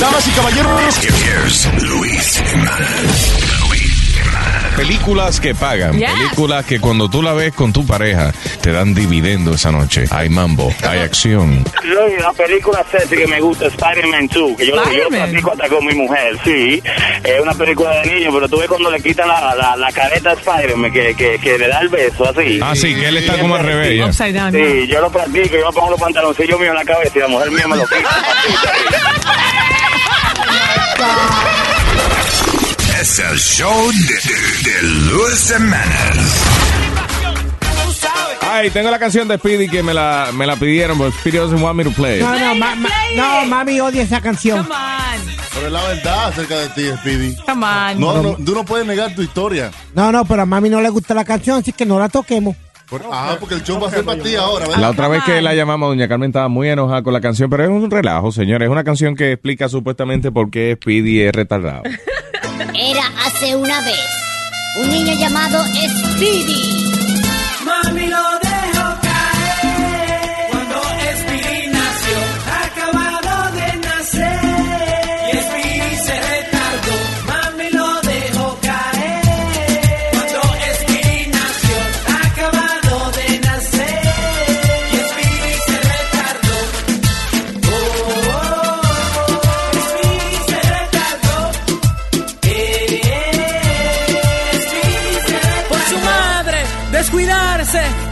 Damas y caballeros, Here's Luis Jimenez. Películas que pagan, Yes. películas que cuando tú la ves con tu pareja te dan dividendo esa noche. Hay mambo, hay acción. Yo, la película sexy que me gusta es Spider-Man 2, que yo, yo practico hasta con mi mujer, sí. Es una película de niños, pero tú ves cuando le quitan la, la, la careta a Spider-Man, que, que, que le da el beso así. Ah, sí, que él está como al revés. down. Sí, yo lo practico, yo me pongo los pantaloncillos míos en la cabeza y la mujer mía me lo quita. Es el show de, de, de Luis Jimenez. Ay, tengo la canción de Speedy que me la, me la pidieron, pero Speedy doesn't want me to play. No, no, ma- ma- no, mami odia esa canción. Come on. Pero es la verdad acerca de ti, Speedy. Come on. No, no, tú no puedes negar tu historia. No, no, pero a mami no le gusta la canción, así que no la toquemos. Por- ah, porque el show va a ser para ti ahora, ¿verdad? La otra vez que la llamamos, doña Carmen estaba muy enojada con la canción, pero es un relajo, señores. Es una canción que explica supuestamente por qué Speedy es retardado. Era hace una vez un niño llamado Speedy.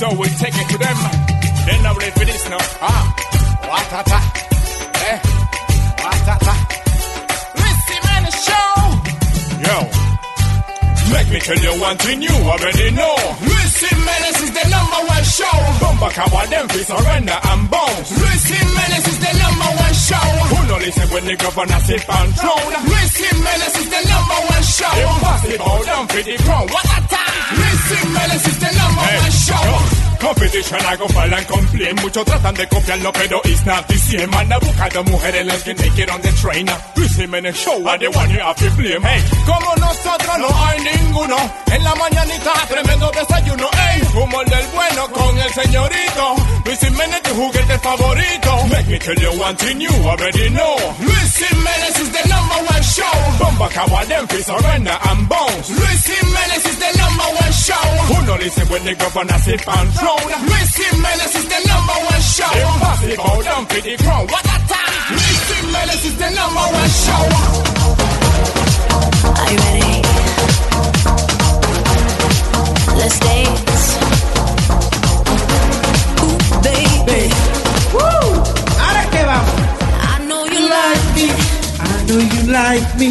so we take it to them. Then ready for this now. Ah, watata. Eh, watata. Luis Jimenez Show. Yo. Make me tell you one thing you already know. Luis Jimenez is the number one show. Bumba Kawa, them fi surrender and bounce. Luis Jimenez is the number one show. Who no listen when the governor sit on throne? Luis Jimenez is the number one show. Impossible, down for the crown. What a time! Luis Jimenez is the number one show. Competition, I go fall and complain. Muchos tratan de copiarlo, pero it's not the same. Anda buscando mujeres, let's get naked on the train. Luis Jimenez show, are the one you have to blame. Hey, como nosotros no hay ninguno. En la mañanita, tremendo desayuno. Hey, el del bueno con el señorito. Luis Jimenez, tu juguete favorito. Make me tell you one thing you already know. Luis Jimenez is the number one show. Bomba them fi surrender and bounce. Luis Jimenez is the number one show. Who no listen when the governor sit on throne? Luis Jimenez is the number one show. Impossible, down for the crown. What a time! Luis Jimenez is the number one show. Are you ready? Let's dance. Ooh, baby. ¡Woo! Ahora que vamos. I know you like me. I know you like me.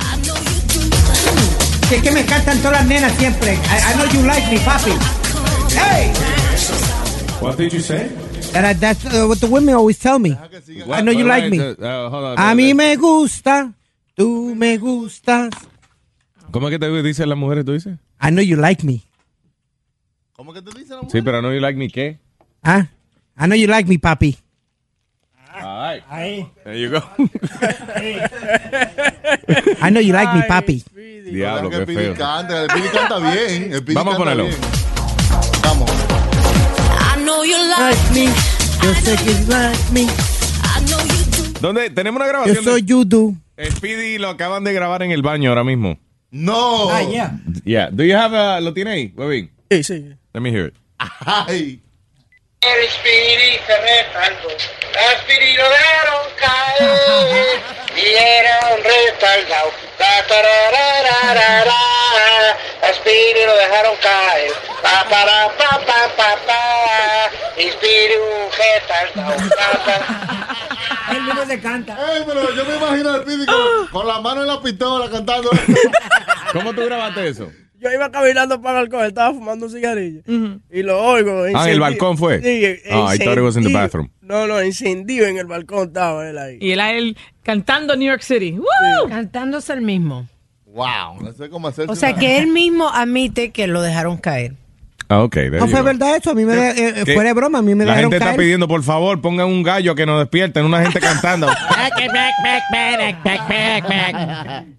I know you do. Que que me encantan todas las nenas siempre. I, I know you like me, papi. Hey. What did you say? That I- that's uh, what the women always tell me. I know you like me. Uh, hold on, A mí me gusta, tú me gustas. ¿Cómo es que te dicen las mujeres, tú dices? I know you like me. ¿Cómo que te dicen la Sí, pero no you like me, ¿qué? Ah, I know you like me, papi. All right. There you go. I know you like me, papi. Diablo, qué feo. canta, el Speedy canta bien. el Vamos a canta ponerlo. bien. Vamos. I know you like me. Yo sé que you like me. I know you do. ¿Dónde? Tenemos una Yo grabación. soy de- you do. Speedy lo acaban de grabar en el baño ahora mismo. No. Ah, yeah. Yeah. Do you have a, ¿Lo tiene ahí, Webin? Sí, sí. Let me hear it. Ay. El Speedy se retardó. A Speedy lo dejaron caer. Y lo dejaron caer. Pa, para, pa, pa, pa, pa. Y Speedy un retardado. Ta, ta. Él mismo se canta. Ey, pero yo me imagino al Speedy con, con la mano en la pistola cantando. ¿Cómo tú grabaste eso? Yo iba caminando para el balcón, estaba fumando un cigarrillo. Y lo oigo. Ah, ¿en el balcón fue? Sí, Oh, I thought it was in the encendido. bathroom. No, no, encendido en el balcón estaba él ahí. Y él, él cantando New York City. ¡Woo! Cantándose el mismo. wow. No sé cómo hacer. O sea que él mismo admite que lo dejaron caer. Ah, ok. No fue verdad eso. A mí me de- eh, ¿Qué? fuera de broma. A mí me La dejaron gente está caer. pidiendo, por favor, pongan un gallo que nos despierten, una gente cantando.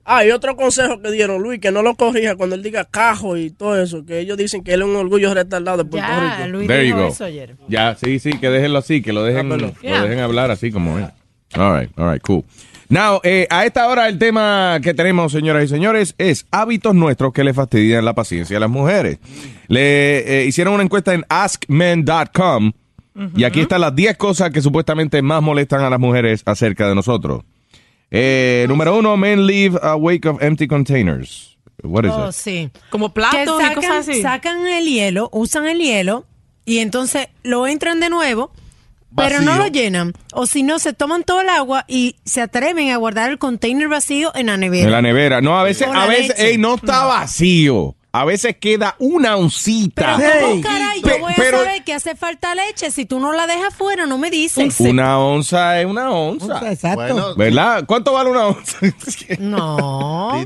Ah, y otro consejo que dieron, Luis, que no lo corrija cuando él diga cajo y todo eso, que ellos dicen que él es un orgullo retardado de Puerto Ya, Rico. Luis There you dijo go. eso ayer. Ya, sí, sí, que déjenlo así, que lo dejen, Ah, lo Yeah. dejen hablar así como es. All right, all right, cool. Now, eh, a esta hora el tema que tenemos, señoras y señores, es hábitos nuestros que le fastidian la paciencia a las mujeres. Le eh, hicieron una encuesta en askmen.com y aquí están las 10 cosas que supuestamente más molestan a las mujeres acerca de nosotros. Eh, número uno, men leave a wake of empty containers. What is Oh, that? sí. Como platos y sacan, cosas así. sacan el hielo, usan el hielo y entonces lo entran de nuevo, pero no lo llenan. O si no, se toman todo el agua y se atreven a guardar el container vacío en la nevera. En la nevera. No, a veces, a veces, ey, no está vacío. A veces queda una oncita. Pero ¿cómo caray? Yo voy pero- a saber que hace falta leche. Si tú no la dejas fuera, no me dices. Una onza es una onza. Exacto. Bueno, ¿Verdad? ¿Cuánto vale una onza? No.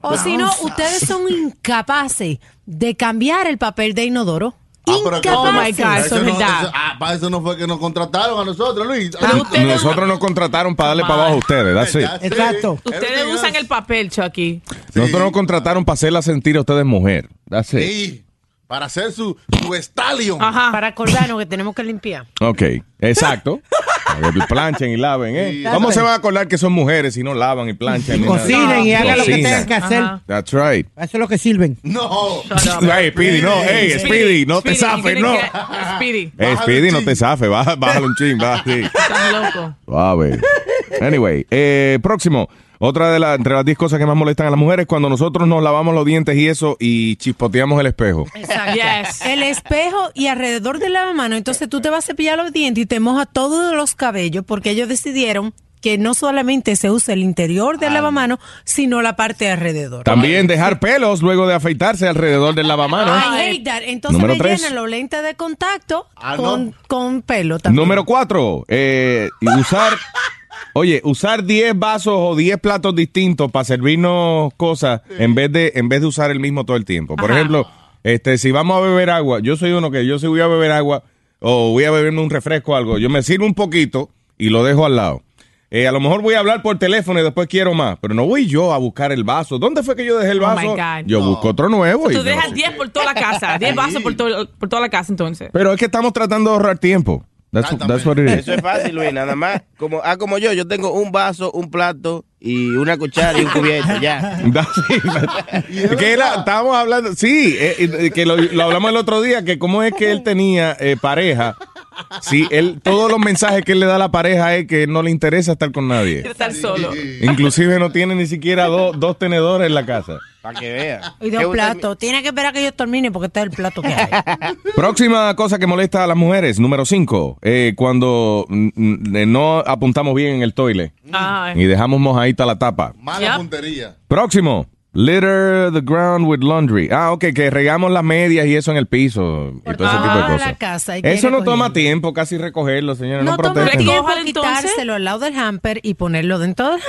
O si no, ustedes son incapaces de cambiar el papel de inodoro. Ah, pero Oh, my. God. eso es no- verdad. eso- ah, para eso no fue que nos contrataron a nosotros, Luis. Nosotros nos contrataron para darle para abajo a ustedes. sé. Exacto. Ustedes usan el papel, Chucky. Nosotros nos contrataron para hacerla sentir a ustedes mujer. That's it. Sí, para hacer su, su stallion. Ajá. Para acordarnos que tenemos que limpiar. Ok, exacto. Que planchen y laven, ¿eh? Sí. ¿Cómo se van a acordar que son mujeres si no lavan y planchan? nada? Cocinen y hagan lo que tengan que hacer. Ajá. That's right. Eso es lo que sirven. No. Hey, Speedy, no, hey, Speedy, no te zafes, no. Speedy. Hey, Bájale Speedy, un no chin. te zafes, baja- bájale un ching, sí. Estás loco. Anyway, eh, próximo. Otra de las, entre las 10 cosas que más molestan a las mujeres cuando nosotros nos lavamos los dientes y eso y chispoteamos el espejo. Exacto. Yes. El espejo y alrededor del lavamano. Entonces tú te vas a cepillar los dientes y te moja todos los cabellos porque ellos decidieron que no solamente se usa el interior del lavamano, sino la parte de alrededor. También dejar pelos luego de afeitarse alrededor del lavamano. I hate that. Entonces Número me tres. llenan los lentes de contacto Ah, con, no. con pelo también. Número 4. usar, oye, usar 10 vasos o 10 platos distintos para servirnos cosas en vez de en vez de usar el mismo todo el tiempo. Por Ajá. ejemplo, este, si vamos a beber agua, yo soy uno que yo si voy a beber agua o voy a beberme un refresco o algo, yo me sirvo un poquito y lo dejo al lado. Eh, a lo mejor voy a hablar por teléfono y después quiero más, pero no voy yo a buscar el vaso. ¿Dónde fue que yo dejé el Oh, vaso? Yo busco otro nuevo. y Tú dejas sirvo. 10 por toda la casa. 10 vasos por, todo- por toda la casa, entonces. Pero es que estamos tratando de ahorrar tiempo. That's, that's what it is. Eso es fácil, Luis, nada más. Como, ah, como yo, yo tengo un vaso, un plato y una cuchara y un cubierto, ya. Que era, estábamos hablando, sí, eh, eh, que lo, lo hablamos el otro día, que cómo es que él tenía eh, pareja. Sí, él, todos los mensajes que él le da a la pareja es que no le interesa estar con nadie. Quiere estar solo. Inclusive no tiene ni siquiera dos, dos tenedores en la casa. Para que vea. Y dos platos. Tiene que esperar que ellos terminen porque este es el plato que hay. Próxima cosa que molesta a las mujeres, número 5, cuando mm, mm, no apuntamos bien en el toile Ay. y dejamos mojadita la tapa. Mala Yep. puntería. Próximo, Litter the ground with laundry. Ah, ok, que regamos las medias y eso en el piso y todo ese tipo de cosas. la casa hay que Eso no toma tiempo casi recogerlo, señora. No, No toma tiempo quitárselo al lado del hamper y ponerlo dentro del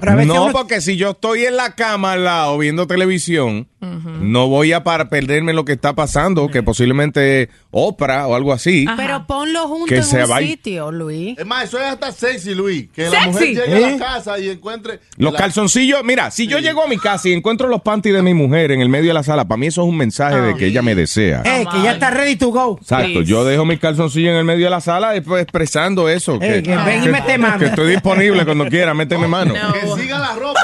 hamper. No, porque si yo estoy en la cama al lado viendo televisión, no voy a para perderme lo que está pasando, que posiblemente Oprah o algo así. Pero ponlo junto Que en se un vaya- sitio, Luis. Es más, eso es hasta sexy, Luis. Que la ¿Sexy? mujer llegue a ¿Eh? la casa y encuentre. Los la- calzoncillos, mira, si yo llego a mi casa y encuentro los panties de mi mujer en el medio de la sala, para mí eso es un mensaje de que ella me desea. Eh, que ya está ready to go. Exacto, yo dejo mis calzoncillos en el medio de la sala después expresando eso. Ey, que ven y mete mano. que estoy disponible cuando quiera, méteme mano. Que siga la ropa,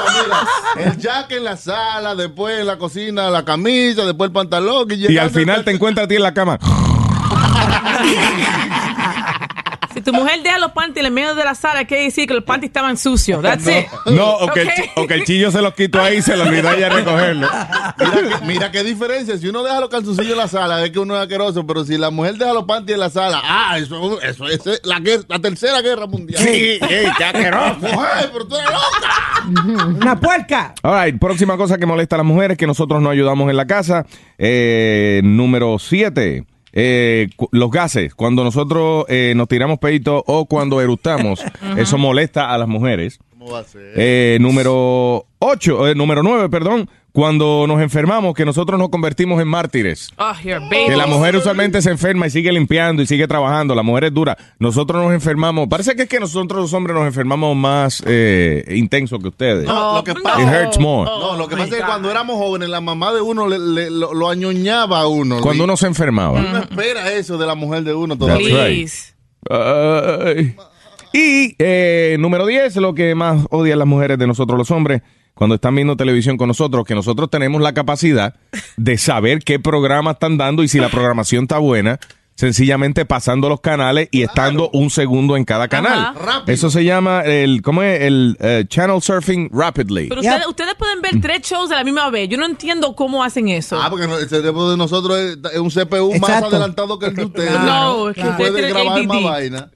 mira. El jacket en la sala, después en la cocina, la camisa, después el pantalón. Y, Y al final te encuentras a ti en la cama. Si tu mujer deja los panties en el medio de la sala, quiere decir que los panties estaban sucios. That's it. No, o que, el, Ok. chi- o que el chillo se los quitó ahí y se lo olvidó ella recogerlo. Mira, que- mira qué diferencia. Si uno deja los calzoncillos en la sala, es que uno es asqueroso. Pero si la mujer deja los panties en la sala, ah, eso, eso es la, guerra- la tercera guerra mundial. Sí, ey, qué asqueroso. Mujer, pero tú eres loca. Una puerca. All right, próxima cosa que molesta a las mujeres que nosotros no ayudamos en la casa. Eh, número 7. Los gases, cuando nosotros eh, nos tiramos peito o cuando eructamos, eso molesta a las mujeres. ¿Cómo va a ser? Eh, número 8, número 9, perdón, cuando nos enfermamos, que nosotros nos convertimos en mártires. Oh, you're a baby. Que la mujer usualmente se enferma y sigue limpiando y sigue trabajando. La mujer es dura. Nosotros nos enfermamos. Parece que es que nosotros los hombres nos enfermamos más eh, intenso que ustedes. No, lo que pasa, It hurts more. No, lo que pasa es que cuando éramos jóvenes, la mamá de uno le- le- lo, lo añoñaba a uno. Cuando uno se enfermaba. Uno espera eso de la mujer de uno That's todavía. right. Ay. y eh, número 10, lo que más odian las mujeres de nosotros los hombres, cuando están viendo televisión con nosotros, que nosotros tenemos la capacidad de saber qué programa están dando y si la programación está buena, sencillamente pasando los canales y estando un segundo en cada canal. Ajá. Eso se llama el, ¿cómo es? El eh, channel surfing rapidly. Pero ustedes, ustedes pueden ver tres shows a la misma vez. Yo no entiendo cómo hacen eso. Ah, porque no- el cerebro de nosotros es, es un CPU más Exacto. adelantado que el de ustedes. No, es que ustedes puede grabar más ADD. vaina.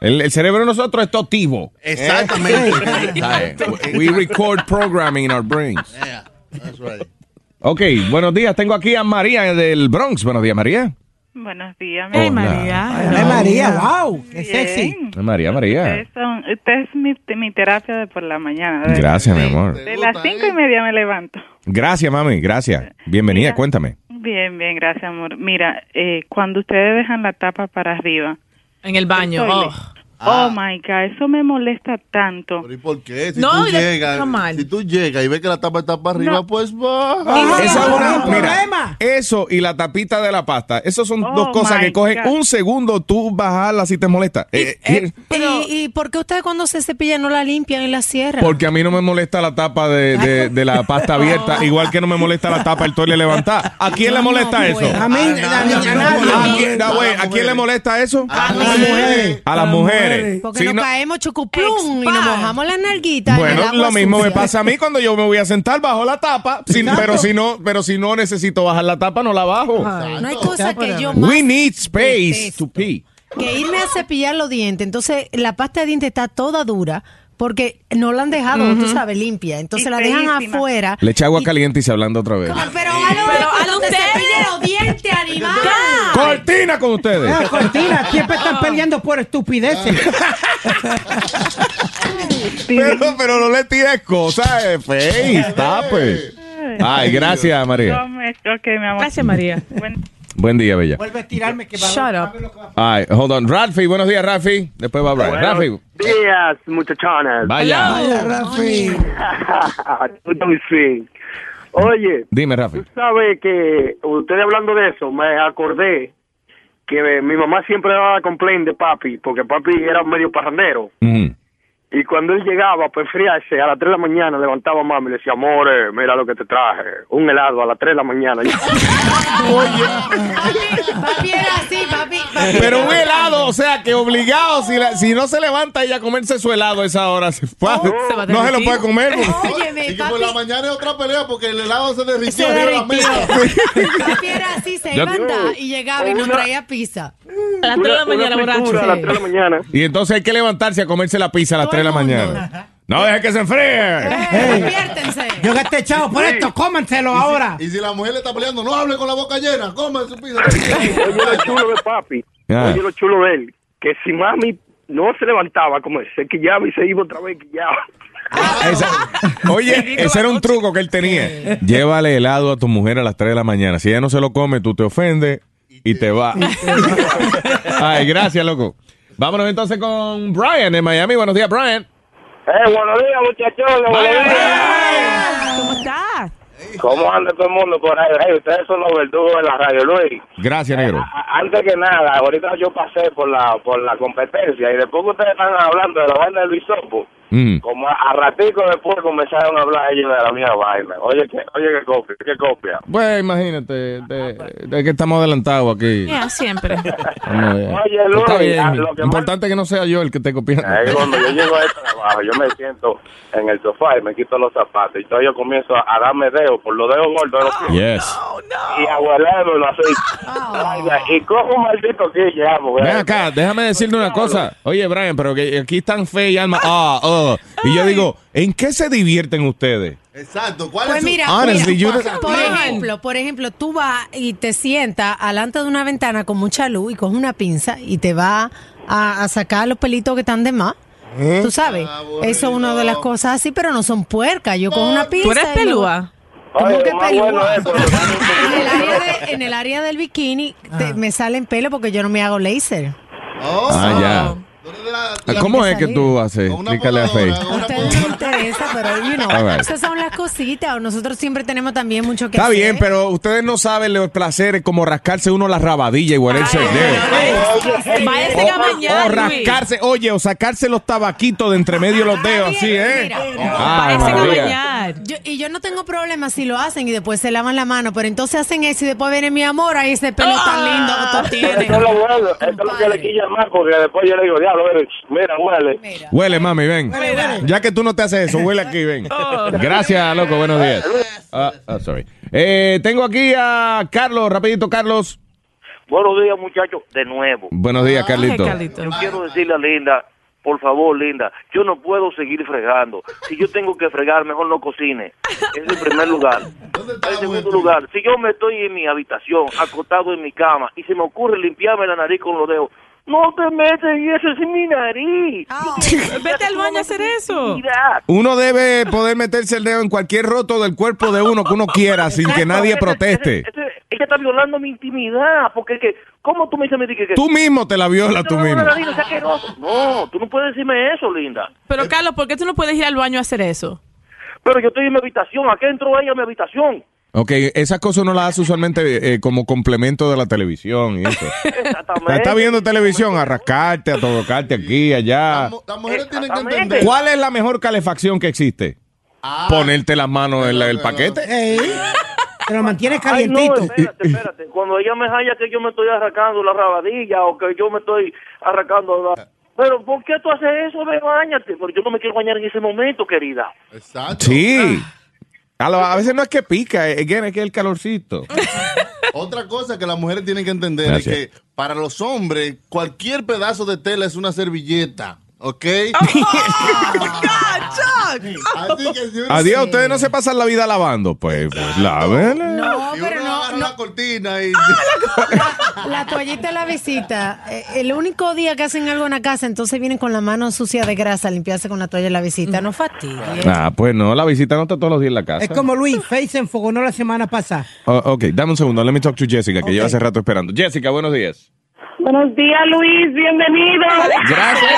El, el cerebro de nosotros es totivo. Exactamente. ¿Sabes? We record programming in our brains. Yeah, that's right. Ok, buenos días. Tengo aquí a María del Bronx. Buenos días, María. Buenos días, Hey, mi- María. Ay, María, wow, qué Bien. sexy. María, María. Usted es mi, mi terapia de por la mañana. De, Gracias, mi amor. de las cinco y media me levanto. Gracias, mami. Gracias. Bienvenida, Mira. cuéntame. Bien, bien, gracias, amor. Mira, eh, cuando ustedes dejan la tapa para arriba. En el baño. el toilet, Oh. Oh, my God, eso me molesta tanto. ¿Y por qué? Si No, tú llegas, si tú llegas y ves que la tapa está para arriba, No. pues va. Esa es una- mira, problema. eso y la tapita de la pasta, esos son Oh, dos cosas my que cogen God. un segundo tú bajarla si te molesta. Eh, eh, ¿Y, y por qué ustedes cuando se cepillan no la limpian y la cierran? porque a mí no me molesta la tapa de, de- de la pasta abierta, igual que no me molesta la tapa del toile levantada. ¿A quién le molesta eso? A mí, a mí, a ¿A nadie. ¿a quién le molesta eso? A A las mujeres. A las mujeres. Porque nos no- caemos chucuplum y nos mojamos las nalguitas. en el Bueno, agua lo mismo me sucia. pasa a mí cuando yo me voy a sentar bajo la tapa, pero si no, pero si no necesito bajar la tapa, no la bajo. Ay, no hay cosa que yo más We need space detesto to pee. que irme a cepillar los dientes. Entonces, la pasta de dientes está toda dura porque no la han dejado, tú sabes, limpia. Entonces Y la dejan feísima. afuera. Le echa agua caliente y se hablando otra vez. Pero Pero hazlo te usted. cepille los dientes, animal. Cortina con ustedes. Ah, Cortina, siempre están peleando por estupideces. Pero, pero no le tires cosas, eh, face, tape. Ay, gracias, María. No me- ok, mi amor. Gracias, María. Buen- Buen día, bella. Vuelve a tirarme que va Shut up. Ay, hold on. Ralphie, buenos días, Ralphie. Después va Brian. Ralphie, días, muchachones. vaya. Vaya, Rafi. Oye, Dime, Ralphie. tú sabes que ustedes hablando de eso, me acordé que mi mamá siempre daba complaint de papi, porque papi era medio parrandero. Ujú. Y cuando él llegaba para enfriarse, a las 3 de la mañana levantaba a mami y le decía, amore, mira lo que te traje, un helado a las 3 de la mañana. Papi era así, papi. papi Pero un helado, o sea, que obligado, si, la- si no se levanta ella a comerse su helado a esa hora, se fue. se va a no se lo puede comer. Óyeme, Y que por la mañana es otra pelea porque el helado se derritió de la mesa. papi era así, se iba y llegaba y nos traía pizza. A las 3 de la mañana, borracho. a las 3 de la mañana. Y entonces hay que levantarse a comerse la pizza a las Todo 3 de la mañana. No deje que se enfríe. Despiértense. Yo gasté chavo por esto, cómanselo Y si- ahora. Y si la mujer le está peleando, no hable con la boca llena, coma su pizza. Oye, lo chulo de papi. Ah. Oye, lo chulo de él. Que si mami no se levantaba, como se quillaba y se iba otra vez quillaba. Esa- oye, ese era un truco que él tenía. Llévale helado a tu mujer a las 3 de la mañana. Si ella no se lo come, tú te ofendes y te vas. Ay, gracias, loco. Vámonos entonces con Brian en Miami. Buenos días, Brian. Eh, buenos días, muchachos. Buenos días. ¿Cómo estás? ¿Cómo anda todo el mundo por ahí? Hey, ustedes son los verdugos de la radio, Luis. Gracias, negro. A- Antes que nada, ahorita yo pasé por la por la competencia y después que ustedes están hablando de la vaina de Luis Sopo, Mm. como a, a ratico después comenzaron a hablar ellos de la misma vaina. Oye, que, oye, qué copia, qué copia. Pues imagínate, de, de que estamos adelantados aquí. Ya, siempre. Oye, Luis, está bien. lo que Importante que no sea yo el que esté copiando. Ahí cuando yo llego al trabajo, yo me siento en el sofá y me quito los zapatos y entonces yo comienzo a, a darme dedos por los dedos gordos de los pies. Yes. y a huelérmelo así. Vaina, Y cojo un maldito que llamo. Ven acá, déjame decirte una cosa. Oye, Brian, pero que aquí están fe y alma. Ah, ah. Y yo digo, ¿en qué se divierten ustedes? Exacto. ¿Cuál Pues es su- mira, Honestly, mira, you- por ejemplo, por ejemplo, tú vas y te sientas alante de una ventana con mucha luz y coges una pinza y te vas a, a sacar los pelitos que están de más. Tú sabes, eso es una de las cosas así, pero no son puercas. Yo cojo una pinza. ¿Tú eres pelúa? ¿Cómo Oye, que bueno es porque- En el área, de- en el área del bikini te- me salen pelo porque yo no me hago laser. Oh, Ah, ya. Tiene ¿Cómo es que tú haces? Explícale a Faye. A ustedes no les interesa, pero you know, right. esas son las cositas. Nosotros siempre tenemos también mucho que Está hacer. bien, pero ustedes no saben los placeres como rascarse uno la rabadilla y huelerse el dedo. O Luis. rascarse, oye, o sacarse los tabaquitos de entre medio de los dedos, así, ¿eh? Ay, Váyase a Yo- y yo no tengo problema si lo hacen y después se lavan la mano, pero entonces hacen eso y después viene mi amor, ahí ese pelo tan lindo que tú Esto tienes. es lo bueno, esto es lo que le quilla más porque después yo le digo, diablo, mira, huele. Huele, mami, ven. Ya que tú no te haces eso, huele aquí, ven. Gracias, loco, buenos días. Ah, ah, sorry. Eh, tengo aquí a Carlos, rapidito, Carlos. Buenos días, muchachos, de nuevo. Buenos días, Carlito. Yo quiero decirle a Linda, por favor, Linda, yo no puedo seguir fregando. Si yo tengo que fregar, mejor no cocine. Es el primer lugar. En segundo lugar, si yo me estoy en mi habitación, acostado en mi cama, y se me ocurre limpiarme la nariz con los dedos, no te metes y eso es en mi nariz. Vete al baño a hacer eso. Uno debe poder meterse el dedo en cualquier roto del cuerpo de uno que uno quiera sin que nadie proteste. Ella está violando mi intimidad, porque que, ¿cómo tú me dices a mí que... que- Tú mismo te la violas tú mismo. no, tú no puedes decirme eso, Linda. Pero, Carlos, ¿por qué tú no puedes ir al baño a hacer eso? Pero yo estoy en mi habitación, ¿a qué entró ella a mi habitación? Ok, esas cosas uno las hace usualmente eh, como complemento de la televisión y eso. Exactamente. Estás viendo televisión, a rascarte, a tocarte aquí, allá. Las mujeres tienen que entender. ¿Cuál es la mejor calefacción que existe? Ponerte las manos en la- el paquete. Te lo mantienes Ay, no, calientito. espérate, espérate. Cuando ella me halla que yo me estoy arrancando la rabadilla o que yo me estoy arrancando la... Pero, ¿por qué tú haces eso? Ve, bañate. Porque yo no me quiero bañar en ese momento, querida. Exacto. Sí. A, lo- a veces no es que pica, eh, again, es que el calorcito. Otra cosa que las mujeres tienen que entender Gracias. es que para los hombres cualquier pedazo de tela es una servilleta, ¿ok? Así que si uno- Adiós, ustedes no se pasan la vida lavando. Pues, pues lávenla. No, pero no, no. la cortina y La toallita de la visita, eh, el único día que hacen algo en la casa, entonces vienen con la mano sucia de grasa a limpiarse con la toalla de la visita. No fastidies. Ah, pues no, la visita no está todos los días en la casa. Es como Luis, Face se enfogonó la semana pasada. Oh, ok, dame un segundo. Let me talk to Jessica, que lleva hace rato esperando. Jessica, buenos días. Buenos días, Luis, bienvenido. Gracias.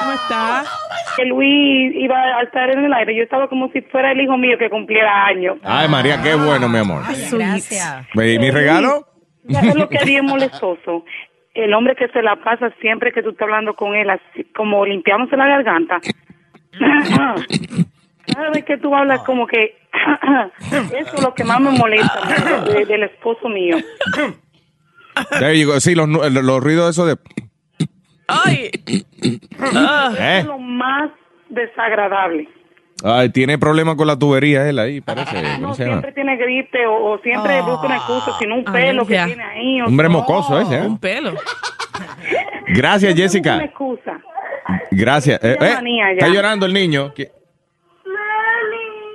¿Cómo está? Que Luis iba a estar en el aire. Yo estaba como si fuera el hijo mío que cumpliera años. Ay, María, qué bueno, mi amor. Gracias. ¿Y mi regalo? Ya es lo que es bien molestoso. El hombre que se la pasa siempre que tú estás hablando con él, así, como limpiándose la garganta. Cada vez que tú hablas como que... Eso es lo que más me molesta de- del esposo mío. There you go. Sí, los, nu- los ruidos esos de... Ay. ¿Eh? Es lo más desagradable. Ay, tiene problemas con la tubería él ahí, parece. ¿Cómo No, siempre tiene gripe o, o siempre busca una excusa, sino un pelo que tiene ahí. o- Hombre mocoso ese, ¿eh? Un pelo. Gracias, Siempre Jessica. Una excusa. Gracias. Eh, eh, está llorando el niño. ¿Qué-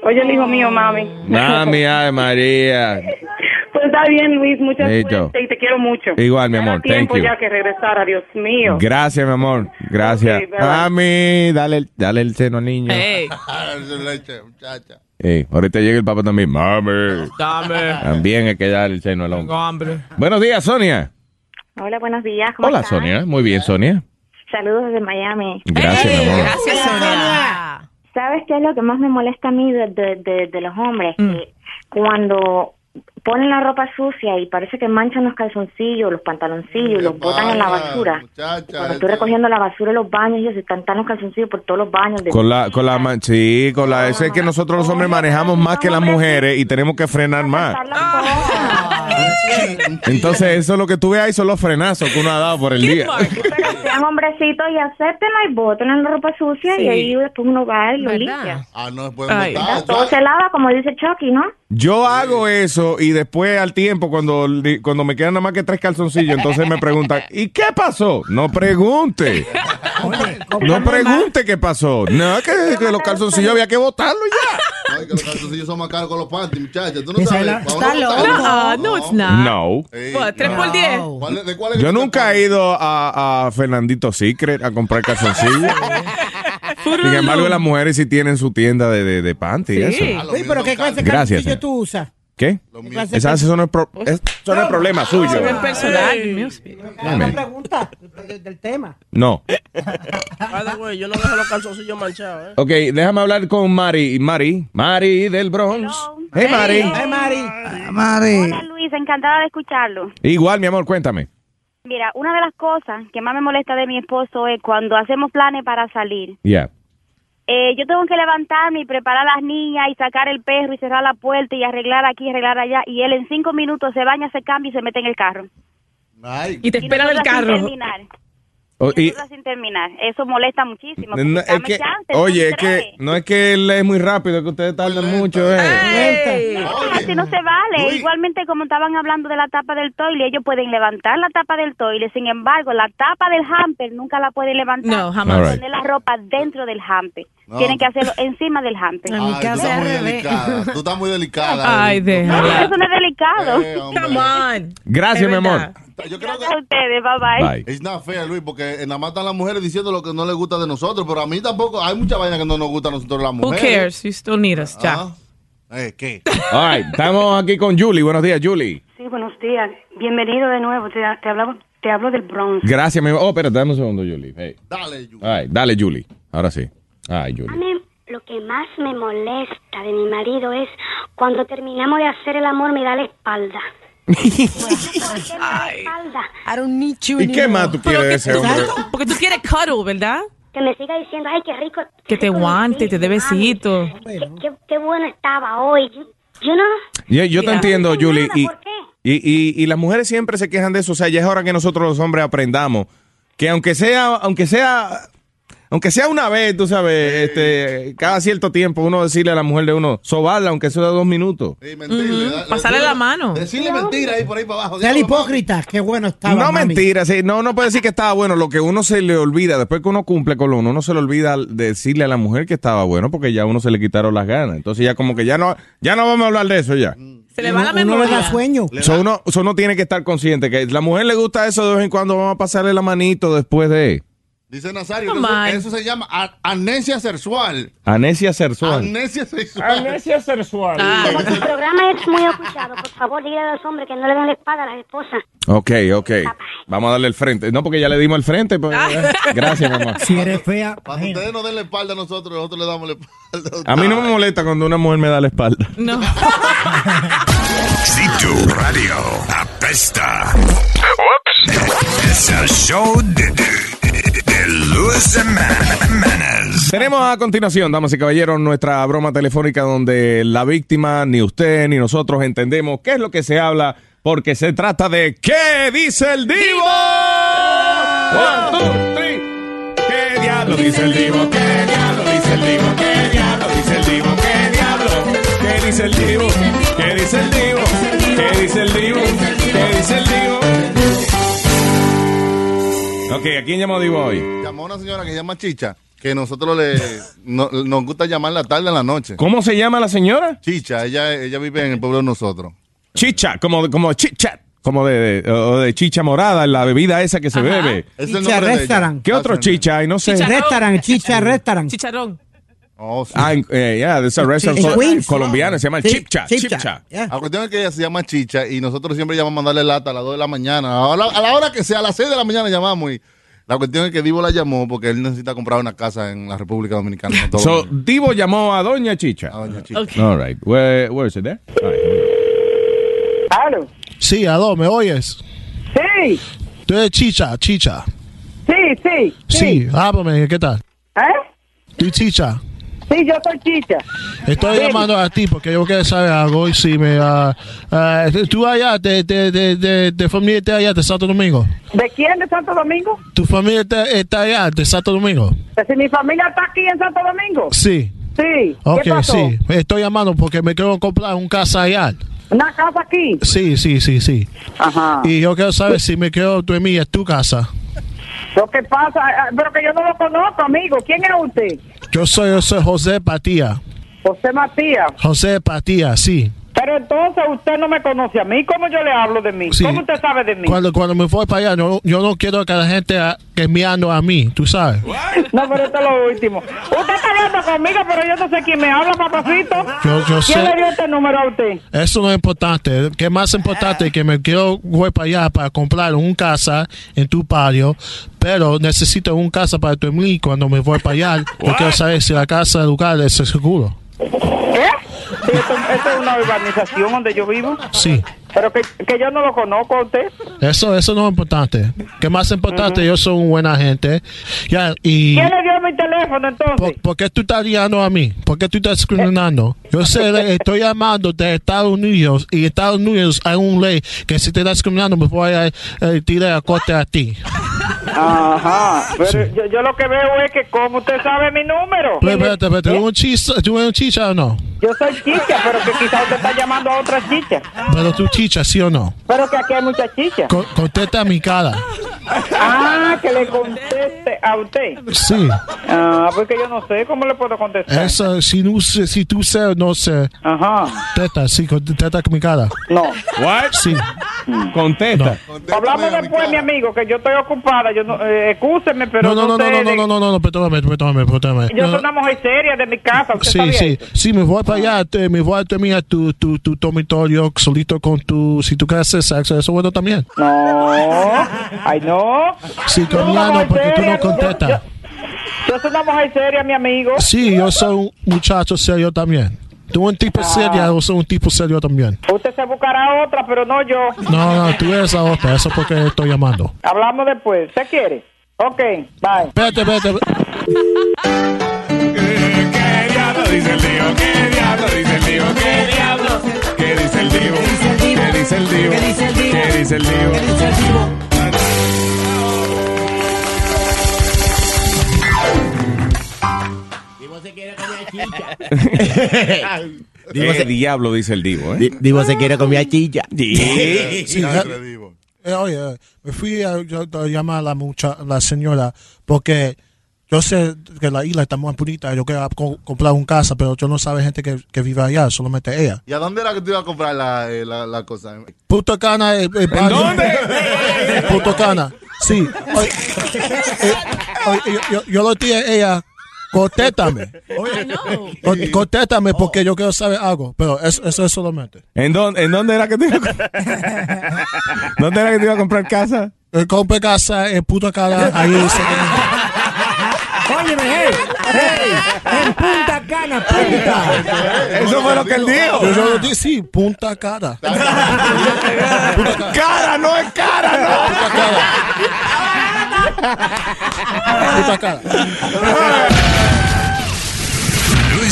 Oye, el hijo mío, mami. Mami, ay, María. Pues está bien, Luis. Muchas suerte y te quiero mucho. Igual, mi amor. tiempo Thank you. ya que regresara, Dios mío. Gracias, mi amor. Gracias. Ok, bye, bye. Mami, dale, el- dale el seno al niño. leche, muchacha. Ey, ahorita llega el papá también. Mami. Dame. También hay que dar el seno al hombre. Tengo hambre. Buenos días, Sonia. Hola, buenos días. ¿Cómo Hola, están? Sonia. Muy bien, Sonia. Saludos desde Miami. Gracias, mi amor. Gracias, Sonia. ¿Sabes qué es lo que más me molesta a mí de, de, de- de los hombres? Mm. Que cuando ponen la ropa sucia y parece que manchan los calzoncillos, los pantaloncillos, y los botan en la basura. Cuando estoy recogiendo la basura en los baños y se están tan los calzoncillos por todos los baños. de- Con la, con la, ma- sí, con la, ese es que nosotros los hombres manejamos más que las mujeres y tenemos que frenar más. Entonces, eso es lo que tú ves ahí son los frenazos que uno ha dado por el día. Pero sean hombrecitos y acéptenla y boten en la ropa sucia Sí. y ahí después uno va y lo limpia. Ah, no botar. Todo se lava, como dice Chucky, ¿no? Yo hago eso y después al tiempo, cuando, cuando me quedan nada más que tres calzoncillos, entonces me preguntan, ¿y qué pasó? No pregunte. No pregunte qué pasó. No, que, que los calzoncillos había que botarlo ya. Ay, que los calzoncillos son más caros que los panties, muchachos. Tú no sabes. está loco. No, no, it's not. No. What, ¿Tres por diez? ¿Cuál es- ¿De cuál es Yo nunca he ido a, a Fernandito Secret a comprar calzoncillos. Sin embargo, las mujeres sí tienen su tienda de, de, de panty y eso. Oye, pero ¿qué clase de Gracias, calzoncillo señor. tú usas? ¿Qué? clase de Esa- eso no es, pro- es- eso no es problema suyo. Ven personal. Una pregunta del, tema. No. Way, yo no dejo los calzoncillos manchados, ¿eh? Ok, déjame hablar con Mari. Mari, Mari del Bronx. Hey, Mari. Hey, Mari. Hola, Luis, encantada de escucharlo. Igual, mi amor, cuéntame. Mira, una de las cosas que más me molesta de mi esposo es cuando hacemos planes para salir. Ya. Eh, yo tengo que levantarme y preparar a las niñas y sacar el perro y cerrar la puerta y arreglar aquí, arreglar allá. Y él en cinco minutos se baña, se cambia y se mete en el carro. Y te espera en el nosotras sin carro. terminar. O- y- Nosotras sin terminar. Eso molesta muchísimo. no, porque es dame que, chance, oye, es que no es que él es muy rápido, es que ustedes tardan mucho. Eh. No, así no se vale. Igualmente, como estaban hablando de la tapa del toile, ellos pueden levantar la tapa del toile. Sin embargo, la tapa del hamper nunca la pueden levantar. No, jamás. Right. Poner la ropa dentro del hamper. No. Tienen que hacerlo encima del hamper. Ay, tú estás muy delicada. Tú estás muy delicada. Ay, déjala. No, eso no es delicado. Eh. Come on. Gracias, mi amor. verdad. Gracias a ustedes. Bye bye. Bye. Es nada fea, Luis, porque nada más están las mujeres diciendo lo que no les gusta de nosotros, pero a mí tampoco, hay mucha vaina que no nos gusta a nosotros las Who mujeres. cares? You still need us. Ya. Ah. Eh, ¿Qué? All right, estamos aquí con Julie. Buenos días, Julie. Sí, buenos días. Bienvenido de nuevo. Te, te, hablo, te hablo del Bronx. Gracias, mi amor. Oh, espérate, dame un segundo, Julie. Hey. Dale, Julie. All right, dale, Julie. Ahora sí. Ay, A Julie. mí lo que más me molesta de mi marido es cuando terminamos de hacer el amor me da la espalda. I don't need you ¿Y qué más tú quieres de ese hombre? Porque tú quieres cuddle, ¿verdad? Que me siga diciendo, ay, qué rico. Que te guante, te dé besito. Qué, qué- qué bueno estaba hoy. Yo no... Yo, yo te Yeah. entiendo, Julie. y, y, y las mujeres siempre se quejan de eso. O sea, ya es hora que nosotros los hombres aprendamos que aunque sea, aunque sea, aunque sea una vez, tú sabes, este, cada cierto tiempo uno decirle a la mujer de uno, sobarla, aunque sea de dos minutos. Pasarle la mano. Decirle mentira ahí por ahí para abajo. Sea el hipócrita. Qué bueno estaba. No mami. mentira, sí, no, no puede decir que estaba bueno. Lo que uno se le olvida, después que uno cumple con lo uno, uno se le olvida decirle a la mujer que estaba bueno porque ya a uno se le quitaron las ganas. Entonces ya como que ya no, ya no vamos a hablar de eso ya. Se le va la Uno le memoria. da sueño. So, uno, so uno tiene que estar consciente que la mujer le gusta eso de vez en cuando, vamos a pasarle la manito después de Dice Nazario, eso, eso se llama amnesia sexual. anesia sexual. Amnesia sexual. sexual. Como tu programa es muy escuchado, por favor, dile a los hombres que no le den la espada a las esposas. Ok, ok. Vamos a darle el frente. No, porque ya le dimos el frente. pues, eh. Gracias, mamá. Si eres fea. Para que ustedes no den la espalda a nosotros, nosotros le damos la espalda. A mí no me molesta cuando una mujer me da la espalda. No. Si tu radio apesta. Es el show de, de, de Luis Jiménez. Tenemos a continuación, damas y caballeros, nuestra broma telefónica donde la víctima, ni usted ni nosotros entendemos qué es lo que se habla, porque se trata de ¿Qué dice el divo? One, two, three. ¿Qué diablo dice el divo? ¿Qué diablo dice el divo? ¿Qué diablo dice el divo? ¿Qué diablo? ¿Qué dice el divo? ¿Qué dice el divo? ¿Qué dice el divo? ¿Qué dice el divo? Ok, ¿a quién llamó Divo hoy? Llamó una señora que se llama Chicha, que nosotros le no- nos gusta llamar la tarde a la noche. ¿Cómo se llama la señora? Chicha, ella, ella vive en el pueblo de nosotros. Chicha, como, como chichat. Como de, de- o de chicha morada, la bebida esa que se Ajá. bebe. Es el Chicha nombre de ella. restaurant. ¿Qué otro chicha hay? No sé. Restaurant, chicha restaurant. Chicharrón. Ah, en- eh, yeah, there's a restaurant col- Queens. colombiano, se llama Sí, Chipcha. Chipcha. Chipcha. La cuestión es que ella se llama Chicha y nosotros siempre llamamos a mandarle lata a las 2 de la mañana. A la, a la hora que sea, a las 6 de la mañana llamamos y la cuestión es que Divo la llamó porque él necesita comprar una casa en la República Dominicana. todo So. Divo llamó a Doña Chicha. Chicha. Okay. All right. Where, where is it there? All right, here we go. ¿Aló? Sí, aló, ¿me oyes? Sí, Tú eres Chicha, Chicha. sí, sí. Sí, háblame, ¿qué tal? ¿Eh? Tú Chicha. Sí, yo soy chicha. Estoy llamando a ti porque yo quiero saber algo y si me... ah, ah, ¿Tú allá, de, de, de, de, de familia está allá de Santo Domingo? ¿De quién de Santo Domingo? ¿Tu familia está, está allá de Santo Domingo? Que si mi familia está aquí en Santo Domingo. Sí. Sí. Ok, ¿Qué pasó? sí. Estoy llamando porque me quiero comprar un casa allá. Una casa aquí. Sí, sí, sí, sí. Ajá. Y yo quiero saber si me quiero dormir en tu casa. Lo que pasa, ah, pero que yo no lo conozco, amigo. ¿Quién es usted? Yo soy, yo soy José Patía. José Matías. José Patía, sí. Pero entonces usted no me conoce a mí. ¿Cómo yo le hablo de mí? Sí. ¿Cómo usted sabe de mí? Cuando, cuando me voy para allá, no- yo no quiero que la gente que me ando a mí, tú sabes. No, pero esto es lo último. Usted está hablando conmigo, pero yo no sé quién me habla, papacito. Yo- yo ¿Quién sé. le dio este número a usted? Eso no es importante. Que más importante que me quiero voy para allá para comprar un casa en tu patio, pero necesito un casa para dormir cuando me voy para allá. Yo quiero saber si la casa del lugar es seguro. ¿Eh? Sí, esto, esto es una urbanización donde yo vivo. Sí. Pero que, que yo no lo conozco a usted. Eso, eso no es importante. Que más importante, yo soy un buena gente. Ya, y ¿Quién le dio mi teléfono entonces? ¿por, por qué tú estás llamando a mí? ¿Por qué tú estás discriminando? Yo sé, estoy llamando de Estados Unidos y Estados Unidos hay una ley que si te estás discriminando me voy a eh, tirar a corte a ti. Ajá. Pero yo, yo lo que veo es que como usted sabe mi número. Pero, espérate, espérate, ¿tú eres un chis- ¿tú eres un chicha o no? Yo soy chicha, pero que quizás usted está llamando a otra chicha. Pero tú chicha, ¿sí o no? Pero que aquí hay muchas chichas. Con- contesta mi cara. Ah, que le conteste a usted. Sí. Ah, porque yo no sé cómo le puedo contestar. Eso, si, no, sé- si tú sé o no sé. Ajá. Teta, sí, contesta con mi cara. No. What? Sí. Contesta. Hablamos después, mi amigo, que yo estoy ocupada. Yo no, eh, excúseme, pero No, no, no, no, no, no, no, no, no, no, perdóname, perdóname, perdóname. Yo soy una mujer seria de mi casa. ¿Usted Sí, sí, sí, me voy para allá, te- me voy a terminar tu, tu, tu dormitorio solito con tu, si tú quieres hacer sexo, eso bueno también. No, ay no. Sí, mujer porque tú no contestas. Yo, yo- yo soy una mujer seria, mi amigo. Sí, yo soy un muchacho serio también. Tú un tipo Ah. serio, yo soy un tipo serio también. Usted se buscará otra, pero no yo. No, no, tú eres la otra, eso es porque estoy llamando. Hablamos después. ¿Usted quiere? Ok, bye. Espérate, espérate. ¿Qué diablo dice el Divo? ¿Qué diablo dice el Divo? ¿Qué diablo? ¿Qué dice el Divo? ¿Qué dice el Divo? ¿Qué dice el Divo? ¿Qué dice el Divo? ¿Qué diablo dice el Divo, eh? Divo se quiere comer chicha. Sí, eh, eh, oye, me fui a, yo- a llamar a la, mucha, la señora porque yo sé que la isla está muy bonita. Yo quiero co- comprar un casa, pero yo no sabe gente que, que vive allá, solamente ella. ¿Y a dónde era que tú ibas a comprar la, eh, la, la cosa? Punto Cana. eh, eh, dónde? Punto Cana. Sí. Oye, eh, oye, yo, yo, yo lo a ella. Contéstame. Con- Contéstame porque yo quiero saber algo. Pero eso, eso es solamente. ¿En dónde, ¿En dónde era que te iba a, ¿Dónde era que te iba a comprar casa? Eh, Compré casa en Punta Cana. Ahí se Óyeme, hey, hey, en Punta Cana, Punta. Eso fue lo que él dijo. Yo, yo lo dije, sí, Punta Cana. Cara, no es cara, no. Punta Cana. Luis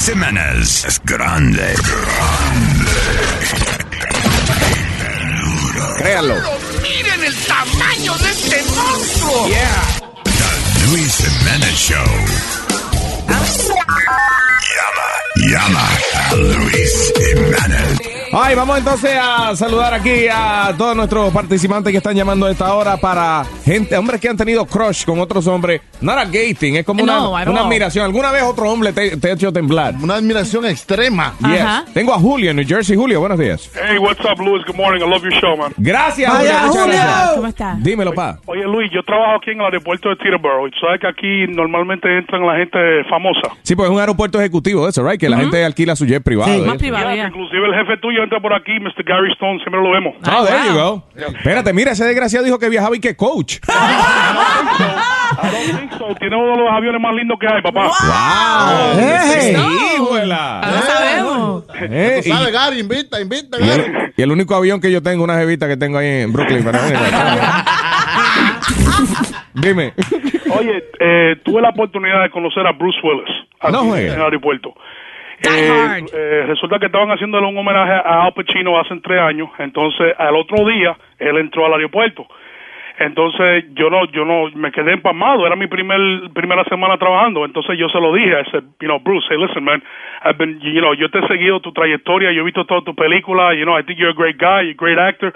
Jiménez es grande. Créanlo. ¡Miren el tamaño de este monstruo! The Luis Jiménez Show. Llama, llama a Luis Jiménez. Ay, vamos entonces a saludar aquí a todos nuestros participantes que están llamando a esta hora para gente, hombres que han tenido crush con otros hombres. No era gating, es como una, No, una admiración. ¿Alguna vez otro hombre te, te ha hecho temblar? Una admiración extrema. Yes. Tengo a Julio en New Jersey. Julio, buenos días. Hey, what's up, Luis? Good morning. I love your show, man. Gracias, Vaya, Julio. Julio. gracias. ¿Cómo está? Dímelo, pa. Oye, Luis, yo trabajo aquí en el aeropuerto de Teterboro. Y sabes que aquí normalmente entran la gente famosa. Sí, pues es un aeropuerto ejecutivo eso, right? Que la gente alquila su jet privado. ¿eh? Yes, Inclusive el jefe tuyo entra por aquí, Mr. Gary Stone, siempre lo vemos. Oh, there you go. Espérate, mira, ese desgraciado dijo que viajaba y que coach. I don't think so. Tiene uno de los aviones más lindos que hay, papá. Wow. Hey. Sí, huela. sabemos. Eh, Tú sabes, y- Gary, invita, invita, Y Gary. el, y el único avión que yo tengo, una jevita que tengo ahí en Brooklyn. Para Dime. Oye, eh, tuve la oportunidad de conocer a Bruce Willis aquí No en el aeropuerto. Eh, eh, resulta que estaban haciéndole un homenaje a Al Pacino hace tres años. Entonces, al otro día, él entró al aeropuerto. Entonces, yo no, yo no, me quedé empamado. Era mi primer, primera semana trabajando. Entonces, yo se lo dije. I said, you know, Bruce, hey, listen, man, I've been, you know, yo te he seguido tu trayectoria. Yo he visto toda tu película. You know, I think you're a great guy, you're a great actor.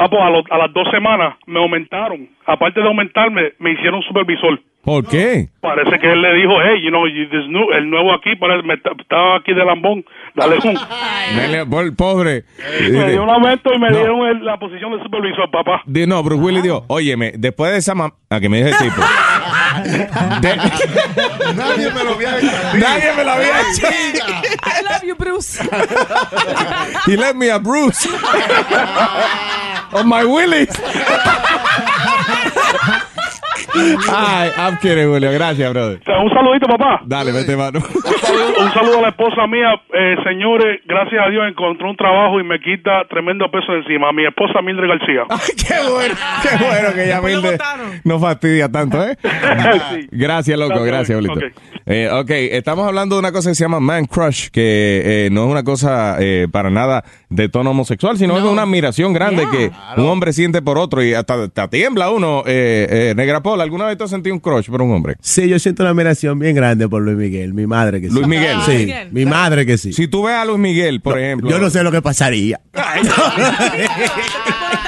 Papo, a, lo- a las dos semanas me aumentaron. Aparte de aumentarme, me hicieron supervisor. ¿Por qué? Parece que él le dijo, hey, you know, you- this new- el nuevo aquí, parece, me ta- estaba aquí de lambón, dale un... Dale, por- pobre. Me dio un aumento y me No. dieron el- la posición de supervisor, papá. Di- No, Bruce Willis dijo, óyeme, después de esa mam... A que me dice el tipo. De- Nadie me lo había hecho. Nadie me lo había hecho. I love you, Bruce. He left me a Bruce. On my Willis. Ay, I'm kidding, Julio. Gracias, brother. Un saludito, papá. Dale, vete, mano. Un saludo, un saludo a la esposa mía. Eh, señores, gracias a Dios encontró un trabajo y me quita tremendo peso de encima. A mi esposa Mildred García. Qué bueno, qué bueno que ya Milde no fastidia tanto, ¿eh? Gracias, loco, gracias, Julito. Eh, ok, estamos hablando de una cosa que se llama man crush, que eh, no es una cosa eh, para nada de tono homosexual, sino es una admiración grande que un hombre siente por otro y hasta, hasta tiembla uno. Eh, eh, Negra Paul, ¿alguna vez tú has sentido un crush por un hombre? Sí, yo siento una admiración bien grande por Luis Miguel. Mi madre que sí. Luis Miguel. Sí, mi madre que sí. Si tú ves a Luis Miguel, por ejemplo. Yo no sé lo que pasaría.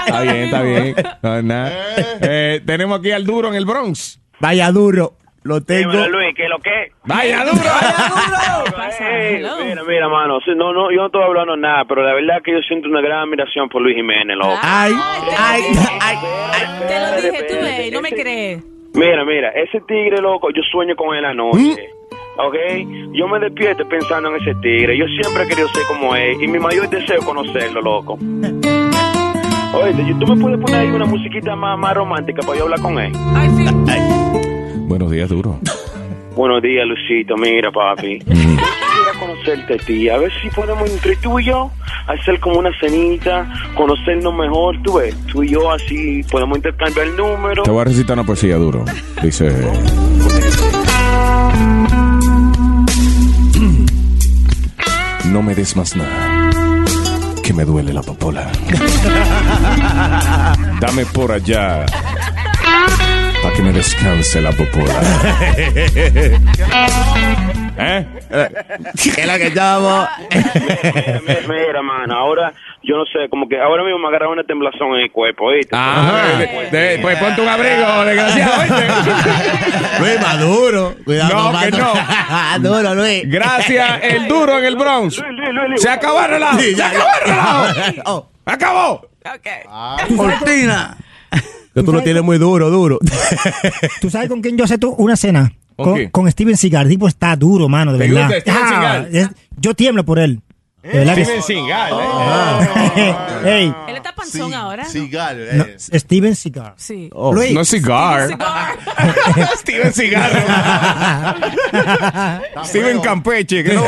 Está bien, está bien. No, es nada. Eh, tenemos aquí al duro en el Bronx. Vaya duro. Lo tengo. Dímelo, Luis, ¿qué es lo que? Vaya duro. Ey, mira, mira, mano, sí, no, no, yo no estoy hablando nada, pero la verdad que yo siento una gran admiración por Luis Jiménez, loco. Ay, ay, ay, Te lo dije tú, eh, no me crees. Mira, mira, ese tigre, loco, yo sueño con él anoche. ¿Ok? Yo me despierto pensando en ese tigre. Yo siempre he querido ser como él. Y mi mayor deseo es conocerlo, loco. Oye, ¿tú me puedes poner ahí una musiquita más, más romántica para yo hablar con él? Buenos días, duro. Buenos días, Lucito. Mira, papi. Yo quisiera conocerte a ti. A ver si podemos, entre tú y yo, hacer como una cenita, conocernos mejor. Tú ves, tú y yo así podemos intercambiar el número. Te voy a recitar una poesía duro. Dice. No me des más nada. Que me duele la popola. Dame por allá. Para que me descanse la popola. ¿Eh? ¿Qué es lo que estamos? Mira, mano, ahora, yo no sé, como que ahora mismo me agarra una temblazón en el cuerpo, ¿oíste? Ajá. De- pues ponte un abrigo, desgraciado, ¿oíste? Luis, maduro. Cuidado, No, con que no. duro, Luis. Gracias, el duro en el Bronx. Se acabó el relajo. Sí, Se ya, acabó el ya. relajo. Acabó. Cortina. Que tú lo tienes muy duro, duro. ¿Tú sabes con quién yo acepto una cena? ¿Con Con, Steven Seagal. Tipo está duro, mano, de ¿Te verdad. gusta Steven Ah, Seagal? es- yo tiemblo por él. De verdad que Steven sí. Seagal, ¿eh? Ey, Él está panzón ahora. Cigar, eh. no, Steven Seagal. Sí. Oh, Luis. no cigar. Steven Cigar. Steven Campeche. que no-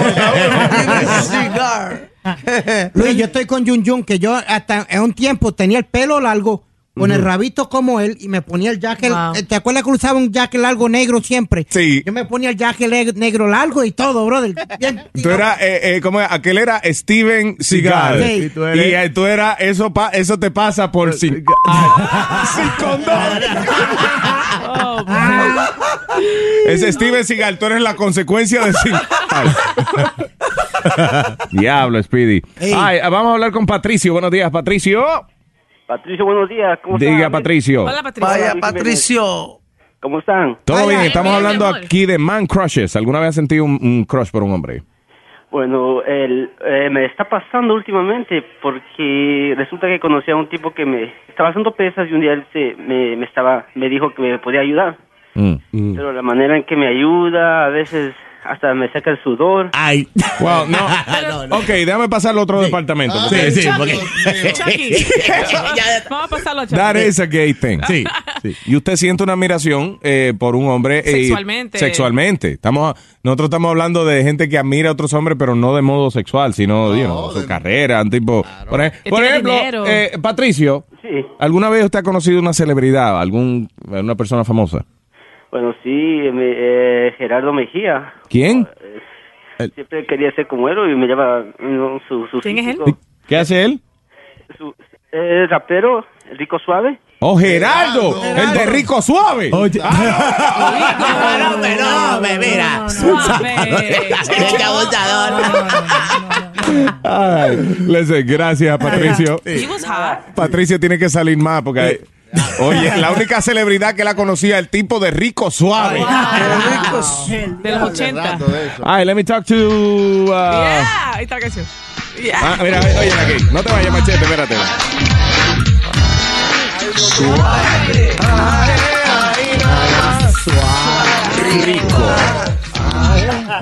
Luis, yo estoy con Jun Jun, que yo hasta en un tiempo tenía el pelo largo, con el rabito como él, y me ponía el jacket. Wow. eh, ¿Te acuerdas que usaba un jacket largo negro siempre? Sí. Yo me ponía el jacket negro largo y todo, brother. Bien, Tú eras, eh, eh, ¿cómo es? Aquel era Steven Seagal. Sí. Y tú eres, y, eh, tú eras, eso, pa- eso te pasa por sin, sin condón. Es Steven Seagal, tú eres la consecuencia de sin. Diablo, Speedy. Ay, vamos a hablar con Patricio. Buenos días, Patricio. Patricio, buenos días. ¿Cómo Diga, están? Patricio. Hola, Vaya, Patricio. ¿Cómo están? Todo bien, estamos hablando aquí de man crushes. ¿Alguna vez has sentido un, un crush por un hombre? Bueno, el, eh, me está pasando últimamente porque resulta que conocí a un tipo que me estaba haciendo pesas y un día él se, me, me estaba me dijo que me podía ayudar. Mm. Pero la manera en que me ayuda, a veces hasta me saca el sudor. Ay. Wow, no. Ok, déjame pasar al otro departamento. porque- Sí, sí, porque- Chucky. Vamos a pasarlo a Chucky. That is a gay thing. Sí. Y usted siente una admiración eh, por un hombre. eh, Sexualmente. sexualmente. Estamos, nosotros estamos hablando de gente que admira a otros hombres, pero no de modo sexual, sino you know, su carrera, un tipo. Por, ejemplo, eh, Patricio, Sí. ¿alguna vez usted ha conocido una celebridad, algún, una persona famosa? Bueno, sí, me- eh, Gerardo Mejía. ¿Quién? Siempre quería ser como él y me lleva no, su, su ¿Quién es él? ¿Qué hace él? Su, eh, rapero, el rico suave. Oh, Gerardo, el de Rico Suave. Oye. No, hombre, no, hombre, mira. Qué abusador. Ay, listen, gracias, Patricio. He was hot. Patricio tiene que salir más porque, oye, la única celebridad que la conocía, el tipo de Rico Suave. De los 80. Ay, let me talk to. uh, Yeah, ahí está la canción. Yeah. ah, mira, oye, aquí. No te vayas, machete, espérate. Rico.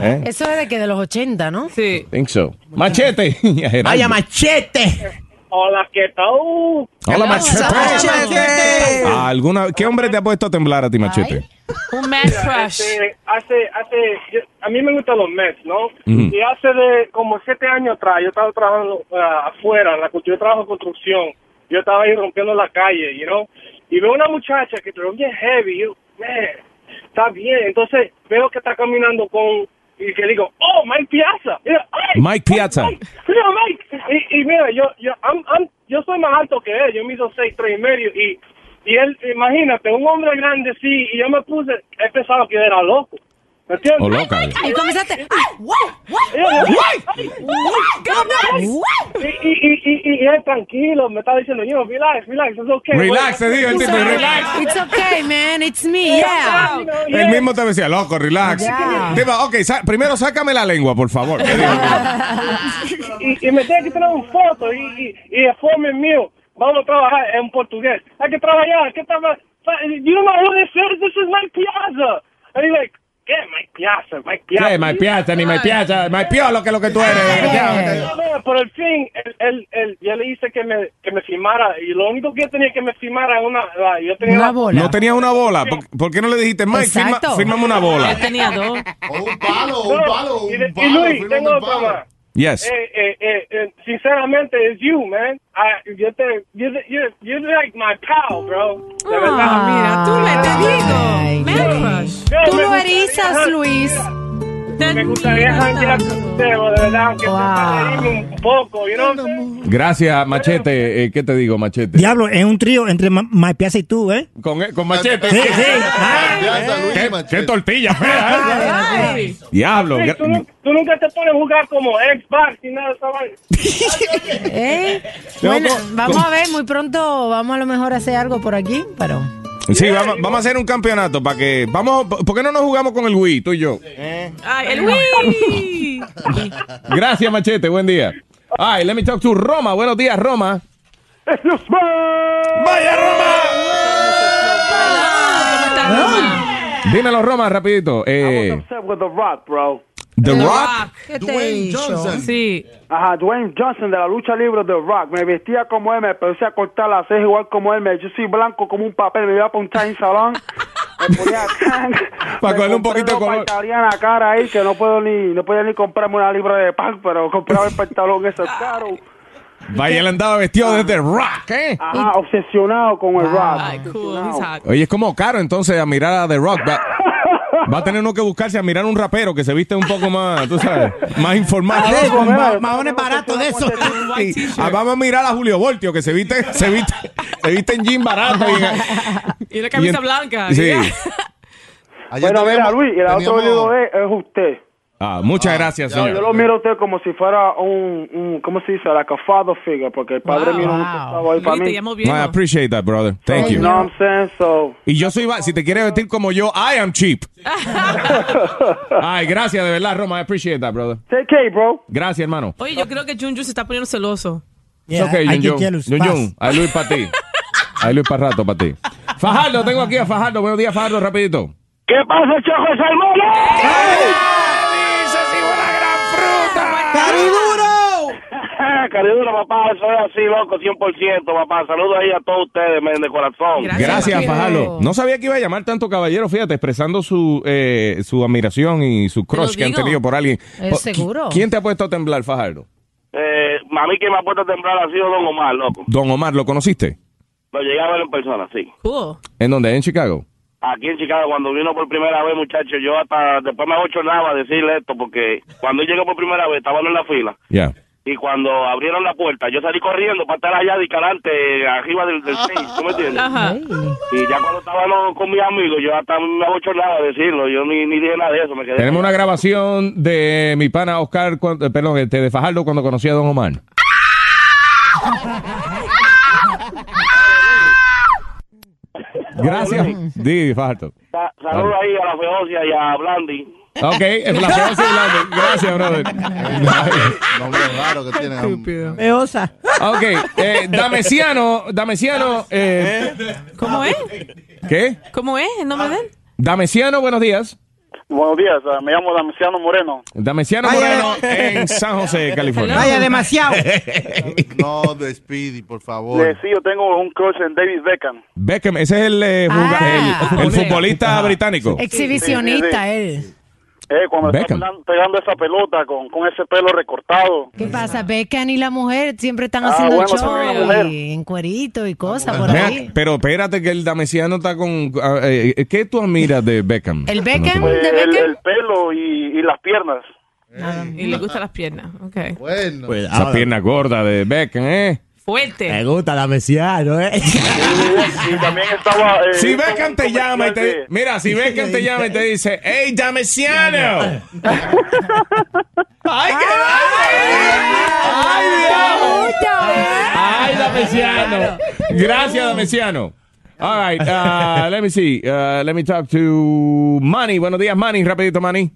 ¿Eh? Eso es de que de los 80, ¿no? Sí. Think so. Machete. Vaya, machete. Hola, ¿qué tal? Hola, machete. Machete. ¿Alguna, ¿Qué hombre te ha puesto a temblar a ti, machete? Un man crush. Este, hace, hace, yo- a mí me gustan los Mets, ¿no? Ujú. Y hace de como siete años atrás, yo estaba trabajando ah, afuera, en la, yo trabajo en construcción, yo estaba ahí rompiendo la calle, you know, y veo una muchacha que pero bien heavy, yo, man, está bien, entonces veo que está caminando con, y que digo, oh, Mike Piazza, Y yo, "Ay, Mike Piazza. Mira, Mike, y, y mira, yo, yo, I'm- I'm- yo soy más alto que él, yo mido seis, tres y medio, y, y él, imagínate, un hombre grande, sí, y yo me puse, he pensado que era loco, O loca. Y comenzaste. ¡Ay, guay, guay! Ay, Y, y, y, y, y él tranquilo, me está diciendo, yo, relax, relax, it's okay. Relax, te digo, el tipo, relax. It's okay, man. It's me, yeah. El mismo te decía, loco, relax. Diva, ok, primero sácame la lengua, por favor. Y, y me tiene que tener una foto y, y, y el forme mío. Vamos a trabajar en portugués. Hay que trabajar. Hay que trabajar. You know who this is? This is Mike Piazza. And he's like, ¿qué? Mike Piazza, Mike Piazza. ¿Qué? Mike Piazza, ni Mike Piazza. Mike Piolo, que es lo que tú eres. No, no, por el fin, él, él, él- yo le hice que me, que me filmara y lo único que yo tenía que me filmara era una, yo tenía la- No tenía una bola. ¿Por, por qué no le dijiste, Mike, firma, fírmame una bola? Él tenía dos. un palo, No, y, de- y Luis, tengo otra más. Yes. Eh, eh, eh, eh, sinceramente, es you, man. I, yo te, you're, you're, you're like my pal, bro. De verdad. Ah, mira, tú le te digo. Man crush. Tú lo gustaría- erizas, Luis. Me gustaría janguear con usted, de verdad, aunque sea reírme un poco, you know? Gracias, Machete. Eh, ¿Qué te digo, Machete? Diablo, es un trío entre Ma- Mike Piazza y tú, ¿eh? Con, con Machete. Sí, sí. ¿Qué, qué tortilla fea, ¿eh? Diablo. Sí, tú, nu- tú nunca te pones a jugar como Xbox y nada. ¿Eh? Bueno, vamos a ver, muy pronto vamos a lo mejor a hacer algo por aquí, pero... Sí, vamos, vamos a hacer un campeonato para que. Vamos, ¿Por qué no nos jugamos con el Wii, tú y yo? Ay, el Wii. Gracias, Machete. Buen día. Ay, let me talk to Roma. Buenos días, Roma. ¡Vaya, Roma! Dímelo, Roma, rapidito. Eh, Except with The Rock, bro. The Rock. ¿Qué te he dicho? Sí. Ajá, Dwayne Johnson de la lucha libre de Rock. Me vestía como él, me empecé a cortar las cejas igual como él. Me, yo soy blanco como un papel, me iba para un time salón. Me ponía Para cogerle un poquito de ropa color. cara ahí que no puedo ni no podía ni comprarme una libra de pan, pero compraba el pantalón ese caro. Vaya, él andaba vestido de The Rock, ¿eh? Ajá, obsesionado con el rock. Ay, cool. Oye, es como caro entonces a mirar a The Rock. Va, a tener uno que buscarse a mirar a un rapero que se viste un poco más, tú sabes, más informal. Sí, con ma- maones baratos de eso. Sí. Ah, vamos a mirar a Julio Voltio que se viste, se viste, se viste en jean barato. Y, Y una camisa en- blanca. Sí. Ayer Bueno, mira, Luis, el otro es, es usted. Ah, muchas gracias, No, yo lo miro a usted como si fuera un, un ¿cómo se dice? Like a father figure, porque el padre mío nunca estaba ahí para mí. No, I appreciate that, brother. Thank you. You know what I'm saying? So, Y yo soy, va- si te quieres vestir como yo, I am cheap. Ay, gracias, de verdad, Roma. I appreciate that, brother. take care, bro. Gracias, hermano. Oye, yo creo que Junju se está poniendo celoso. It's okay, Yun, hay Luis para ti. Hay Luis para rato para ti. Fajardo, tengo aquí a Fajardo. Buenos días, Fajardo, rapidito. ¿Qué pasa, Choco Salmón? ¡Cariduro! Cariduro, papá, eso es así, loco, 100%, papá. Saludos ahí a todos ustedes, men, de corazón. Gracias, Fajardo. No sabía que iba a llamar tanto caballero, fíjate, expresando su, eh, su admiración y su crush que han tenido por alguien. Es seguro. ¿Quién te ha puesto a temblar, Fajardo? Eh, a mí que me ha puesto a temblar ha sido Don Omar, loco. Don Omar, ¿lo conociste? Lo llegué a ver en persona, sí. ¿En dónde? ¿En Chicago? Aquí en Chicago, cuando vino por primera vez, muchacho, yo hasta después me abochornaba a decirle esto, porque cuando él llegó por primera vez, estaban en la fila. Ya. Y cuando abrieron la puerta, yo salí corriendo para estar allá de calante, arriba del, del stage, ¿tú me entiendes? Ajá. Y ya cuando estábamos con mis amigos, yo hasta me abochornaba a decirlo, yo ni, ni dije nada de eso, me quedé. Tenemos una grabación de mi pana Oscar, cuando- perdón, este, de Fajardo cuando conocí a Don Omar. Gracias. Di, Fajardo. Sa- Saludos ahí a la Feocia y a Blandi. Ok, es la feocia y la- Gracias, brother. Nombre raro que tiene. Feosa. Ok, eh, Damesiano, Damesiano, eh, ¿Cómo es? ¿qué? ¿Cómo es el nombre de él? Damesiano, buenos días. Buenos días, ah, me llamo Damiano Moreno. Damesiano Vaya. Moreno en San José, California. Vaya, demasiado. No, de Speedy, por favor. Eh, sí, yo tengo un crush en David Beckham. Beckham, ese es el, eh, Ah. el, el futbolista británico. Exhibicionista Sí, sí, él. Eh, cuando Beckham. está pegando, pegando esa pelota con, con ese pelo recortado. ¿Qué pasa? Beckham y la mujer siempre están Ah, haciendo bueno, show y en cuerito y cosas por ahí. pero espérate que el Damesiano está con... ah, eh, ¿Qué tú admiras de Beckham? ¿El Beckham Pues, de el, Beckham? el pelo y, y las piernas. Y le gustan las piernas. Ok. Bueno. Pues, Esa pierna gorda de Beckham, ¿eh? Fuerte. Me gusta la mesiano, ¿eh? Y también estaba... eh, Si Beckham te llama y te... Mira, si Beckham te llama y te dice, ¡Hey, Damesiano! ¡Ay, qué ¡Ay, Dios! ¡Ay, Damesiano! Gracias, Damesiano. All right, uh, let me see. Uh, let me talk to Manny. Buenos días, Manny. Rapidito, Manny.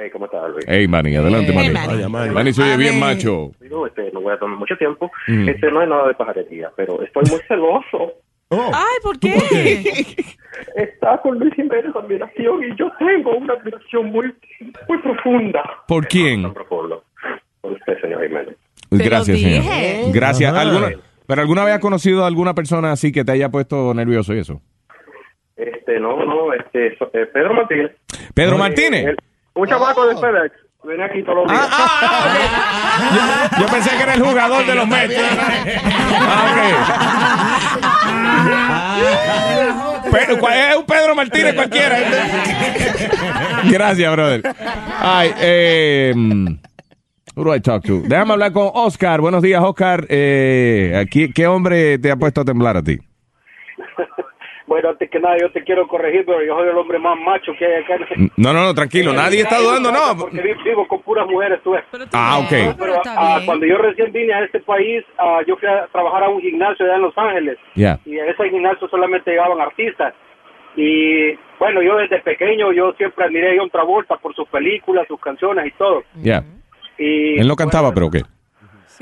Hey, ¿cómo estás, Luis? Hey, Manny, adelante, Manny. Vaya, Manny. Manny se oye bien macho. Este, no voy a tomar mucho tiempo. Mm. Este, no es nada de pajarería, pero estoy muy celoso. Ay, ¿por qué? Está con Luis Jiménez admiración y yo tengo una admiración muy, muy profunda ¿Por quién? por, por usted, señor Jiménez. Gracias, dije. señor. Gracias. Ajá. ¿Alguna, ¿Pero alguna vez has conocido a alguna persona así que te haya puesto nervioso y eso? Este, no, no, este, eh, Pedro Martínez. ¿Pedro Eh, Martínez? el- un chamaco de FedEx. Viene aquí todos los días. Yo pensé que era el jugador de los Mets. Ah, ok. Pero, ¿cuál- es un Pedro Martínez cualquiera. Gracias, brother. Ay, eh, who do I talk to? Déjame hablar con Oscar. Buenos días, Oscar. Eh, aquí, ¿Qué hombre te ha puesto a temblar a ti? Bueno, antes que nada, yo te quiero corregir, pero yo soy el hombre más macho que hay acá. en- No, no, no, tranquilo. Nadie está dudando, no. Porque vi- vivo con puras mujeres, tú ves. Ah, ok. Pero, ah, cuando yo recién vine a este país, ah, yo fui a trabajar a un gimnasio allá en Los Ángeles. Ya. Y en ese gimnasio solamente llegaban artistas. Y bueno, yo desde pequeño, yo siempre admiré a John Travolta por sus películas, sus canciones y todo. Ya. Y Él no cantaba, pero ¿qué?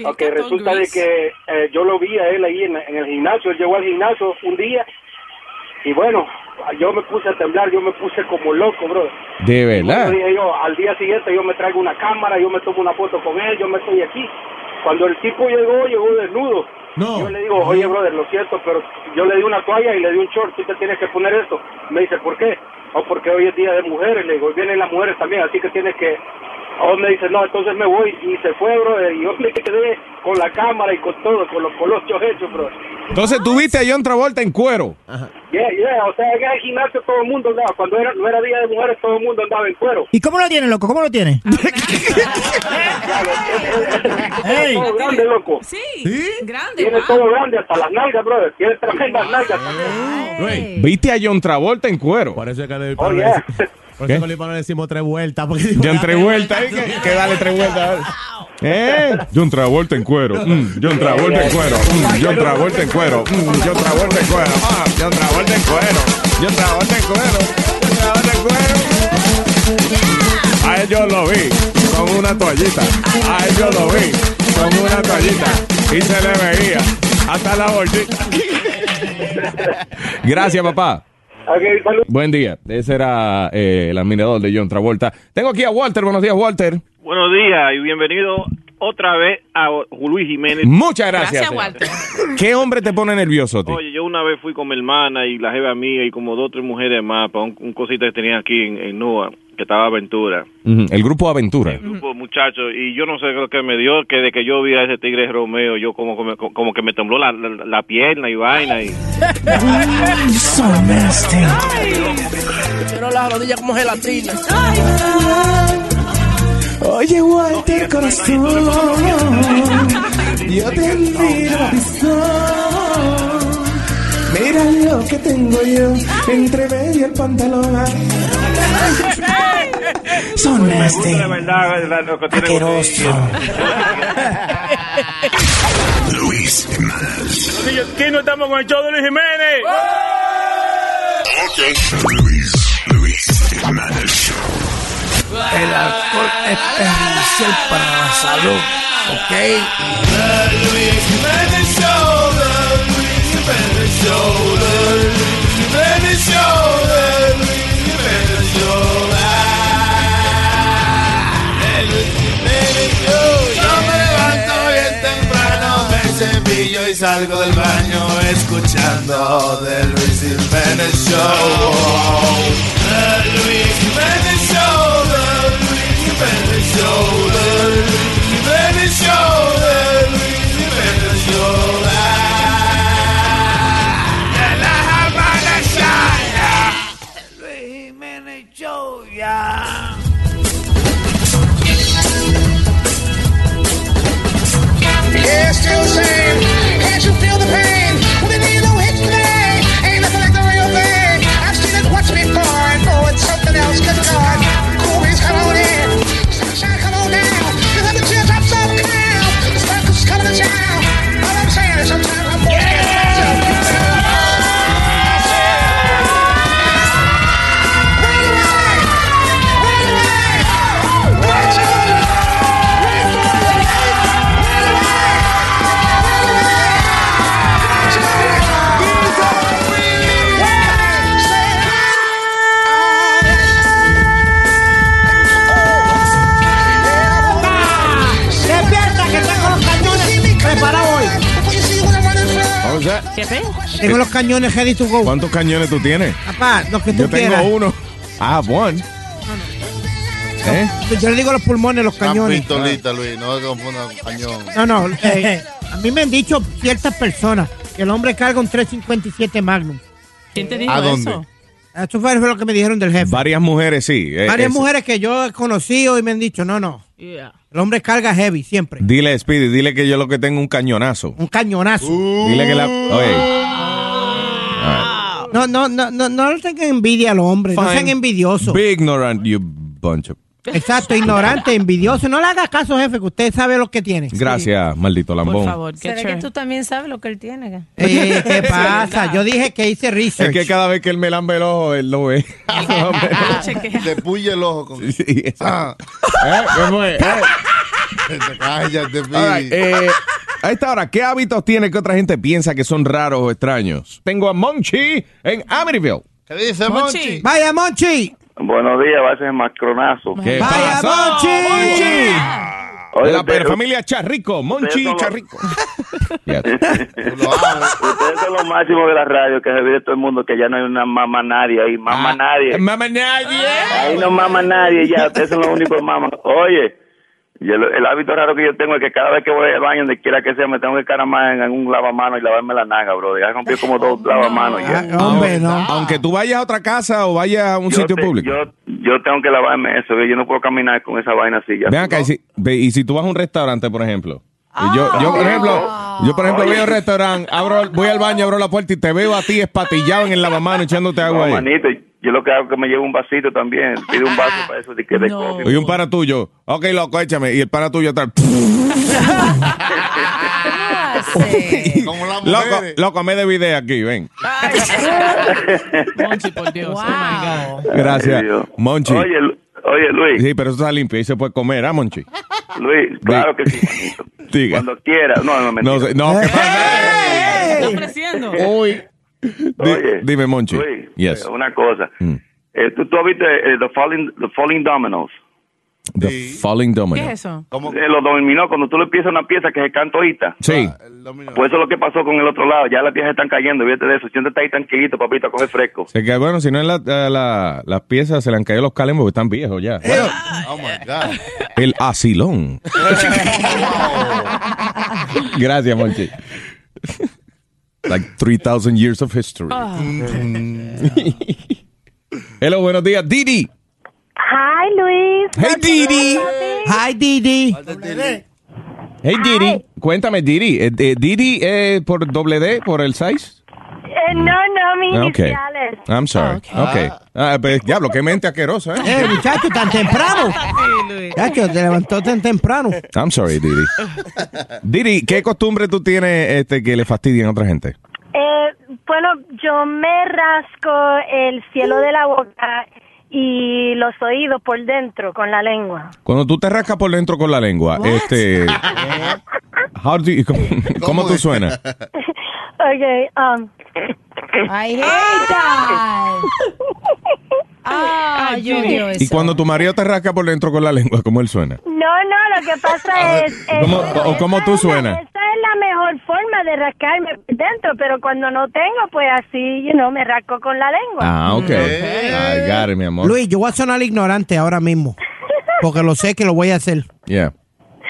Ok, resulta de que eh, yo lo vi a él ahí en, en el gimnasio, él llegó al gimnasio un día y bueno, yo me puse a temblar, yo me puse como loco, bro. De verdad. Bueno, dije yo, al día siguiente yo me traigo una cámara, yo me tomo una foto con él, yo me estoy aquí. Cuando el tipo llegó, llegó desnudo. Yo le digo, oye, brother, lo siento, pero yo le di una toalla y le di un short, tú te tienes que poner esto. Me dice, ¿por qué? O porque hoy es día de mujeres, le digo, hoy vienen las mujeres también, así que tienes que... O me dice, no, entonces me voy y se fue, brother, y yo me quedé con la cámara y con todo, con los colochos hechos, bro. Entonces tú viste a John Travolta en cuero. Yeah, yeah, o sea, en el gimnasio todo el mundo andaba, cuando era, no era día de mujeres todo el mundo andaba en cuero. ¿Y cómo lo tiene, loco? ¿Cómo lo tiene? Tiene todo grande, loco. Sí, grande. Tiene wow. todo grande, hasta las nalgas, brother. Tiene tremendas nalgas. Viste a John Travolta en cuero. Parece que le Oh, yeah. Por eso con Lipa no le decimos tres vueltas. Porque John Travolta, ¿eh? que, que dale tres vueltas. ¿Eh? John Travolta en cuero. Mm, John Travolta en cuero. Mm, John Travolta en cuero. Mm, John Travolta en cuero. Ah, John Travolta en cuero. John Travolta en cuero. John Travolta en cuero. A él yo lo vi con una toallita. A él yo lo vi con una toallita. Y se le veía hasta la bolsita. Gracias, papá. Buen día. Ese era eh, el admirador de John Travolta. Tengo aquí a Walter. Buenos días, Walter. Buenos días y bienvenido otra vez a Luis Jiménez. Muchas gracias. señor. ¿Qué hombre te pone nervioso, tío? Oye, yo una vez fui con mi hermana y la jeva mía y como dos o tres mujeres más para un, un cosita que tenía aquí en, en Nua, que estaba Aventura. El grupo Aventura. Un grupo muchachos y yo no sé lo que me dio, que de que yo vi a ese tigre Romeo, yo como, como, como que me tembló la, la, la pierna y vaina y... So nasty. Quiero las rodillas como gelatina. Oye, Walter, corazón, yo te miro Mira lo que tengo yo entre medio el pantalón. Son tiene Asqueroso. Luis Jiménez. ¿Quién no estamos con el show de Luis Jiménez? Luis, Luis Jiménez Show. El alcohol es perjudicial para la salud, ¿ok? Luis Jiménez Show, cepillo y salgo del baño escuchando The Luis Jiménez Show. The Luis Jiménez Show, The Luis Jiménez Show, Tengo los cañones ready to go. ¿Cuántos cañones tú tienes? Papá, los que tú Yo tengo quieras. uno. Ah, one. ¿Eh? Yo le digo los pulmones, los Una cañones. pistolita, Luis, no se confunda con cañón. No, no. eh, a mí me han dicho ciertas personas que el hombre carga un 357 Magnum. ¿Quién te dijo ¿A dónde? eso? Eso fue lo que me dijeron del jefe. Varias mujeres, sí. eh, Varias es- mujeres que yo he conocido y me han dicho, no, no. El hombre carga heavy siempre. Dile, Speedy, dile que yo lo que tengo es un cañonazo. Un cañonazo. Dile que la. Oye. No, no, no, no, no le tengan envidia a los hombres. No Fine. sean envidiosos. Be ignorant, you bunch of. Exacto, ignorante, envidioso. No le haga caso, jefe, que usted sabe lo que tiene. Gracias, maldito lambón. ¿Será que tú también sabes lo que él tiene? Eh, ¿Qué pasa? Yo dije que hice research. Es que cada vez que él me lambe el ojo, él lo ve. Te puye el ojo con. Ah. ¿Eh? ¿Cómo es? ¿Eh? Cállate, All right, eh, a esta hora, ¿qué hábitos tiene que otra gente piensa que son raros o extraños? Tengo a Monchi en Amityville. ¿Qué dice Monchi? Vaya, Monchi. Buenos días, va a ser macronazo. ¿Qué Vaya, pasa? Monchi. Oye, De la familia Charrico, Monchi los- Charrico. Ustedes son los máximos de la radio, que se ve todo el mundo que ya no hay una mamá nadie ahí, mamá nadie. Ah, Mamá nadie. Ahí no mama nadie ya, ustedes son los únicos mamás. Oye, y el, el hábito raro que yo tengo es que cada vez que voy al baño, donde quiera que sea, me tengo que caramar en un lavamanos y lavarme la naga, bro. Ya rompí como dos lavamanos ya. Hombre, no. Aunque tú vayas a otra casa o vayas a un Yo sitio te- público. Yo, yo tengo que lavarme eso, yo no puedo caminar con esa vaina así ya. Ven acá, y si, ve, y si tú vas a un restaurante, por ejemplo. yo, yo, por ejemplo, yo, por ejemplo, voy a un restaurante, abro, voy al baño, abro la puerta y te veo a ti espatillado en el lavamano echándote agua No, ahí. manito, yo lo que hago es que me llevo un vasito también. Pide un vaso para eso de que de coffee. Y un para tuyo. Ok, loco, échame. Y el para tuyo atrás. Como las Loco, loco, me de video aquí, ven. Monchi, por Dios. Oh my God. Gracias. Monchi. Oye, Lu- oye, Luis. Sí, pero eso está limpio y se puede comer, ¿ah, Monchi? Luis, claro que sí. Diga. Cuando quiera. No, no, mentira. No, sé- no, ¿qué pasa? Está ofreciendo. Uy. Di- dime, Monchi. Luis, Yes. eh, una cosa. Mm. Eh, ¿tú, tú has visto eh, the, falling, the Falling Dominoes? The Falling Domino. ¿Qué es eso? Eh, los dominó, cuando tú le piensas una pieza que se canta ahorita. Sí. Pues eso es lo que pasó con el otro lado. Ya las piezas están cayendo, fíjate de eso. Siéntate ahí tranquilito, papito, a coger fresco. Se que, bueno, si no es la, la- las piezas, se le han caído los calemos porque están viejos ya. Bueno, Oh my God. el asilón. Gracias, Monchi. Like 3,000 years of history. Ah. Hello, buenos días, Didi. Hi, Luis. Hey, Didi. Hi, Didi. Hey, Didi. Cuéntame, Didi. Eh, eh, ¿Didi eh, por doble D, por el size? Eh, no, no, mis Ok. iniciales. I'm sorry. ok. Ah, pues, diablo, qué mente asquerosa, ¿eh? Eh, muchacho, tan temprano. Muchacho, te levantó tan temprano. I'm sorry, Didi. Didi, ¿qué costumbre tú tienes este, que le fastidien a otra gente? Eh, bueno, yo me rasco el cielo de la boca y los oídos por dentro con la lengua. Cuando tú te rascas por dentro con la lengua, este... how do you- ¿Cómo, cómo tú suenas? Okay, um. I hate that. Ah, yo odio Y eso. cuando tu marido te rasca por dentro con la lengua, ¿cómo él suena? No, no, lo que pasa es... ¿Cómo, o cómo tú suenas? Esa es la mejor forma de rascarme por dentro, pero cuando no tengo, pues así, you know, me rasco con la lengua. Ah, ok. I got it, mi amor. Luis, yo voy a sonar ignorante ahora mismo. Porque lo sé que lo voy a hacer. Yeah.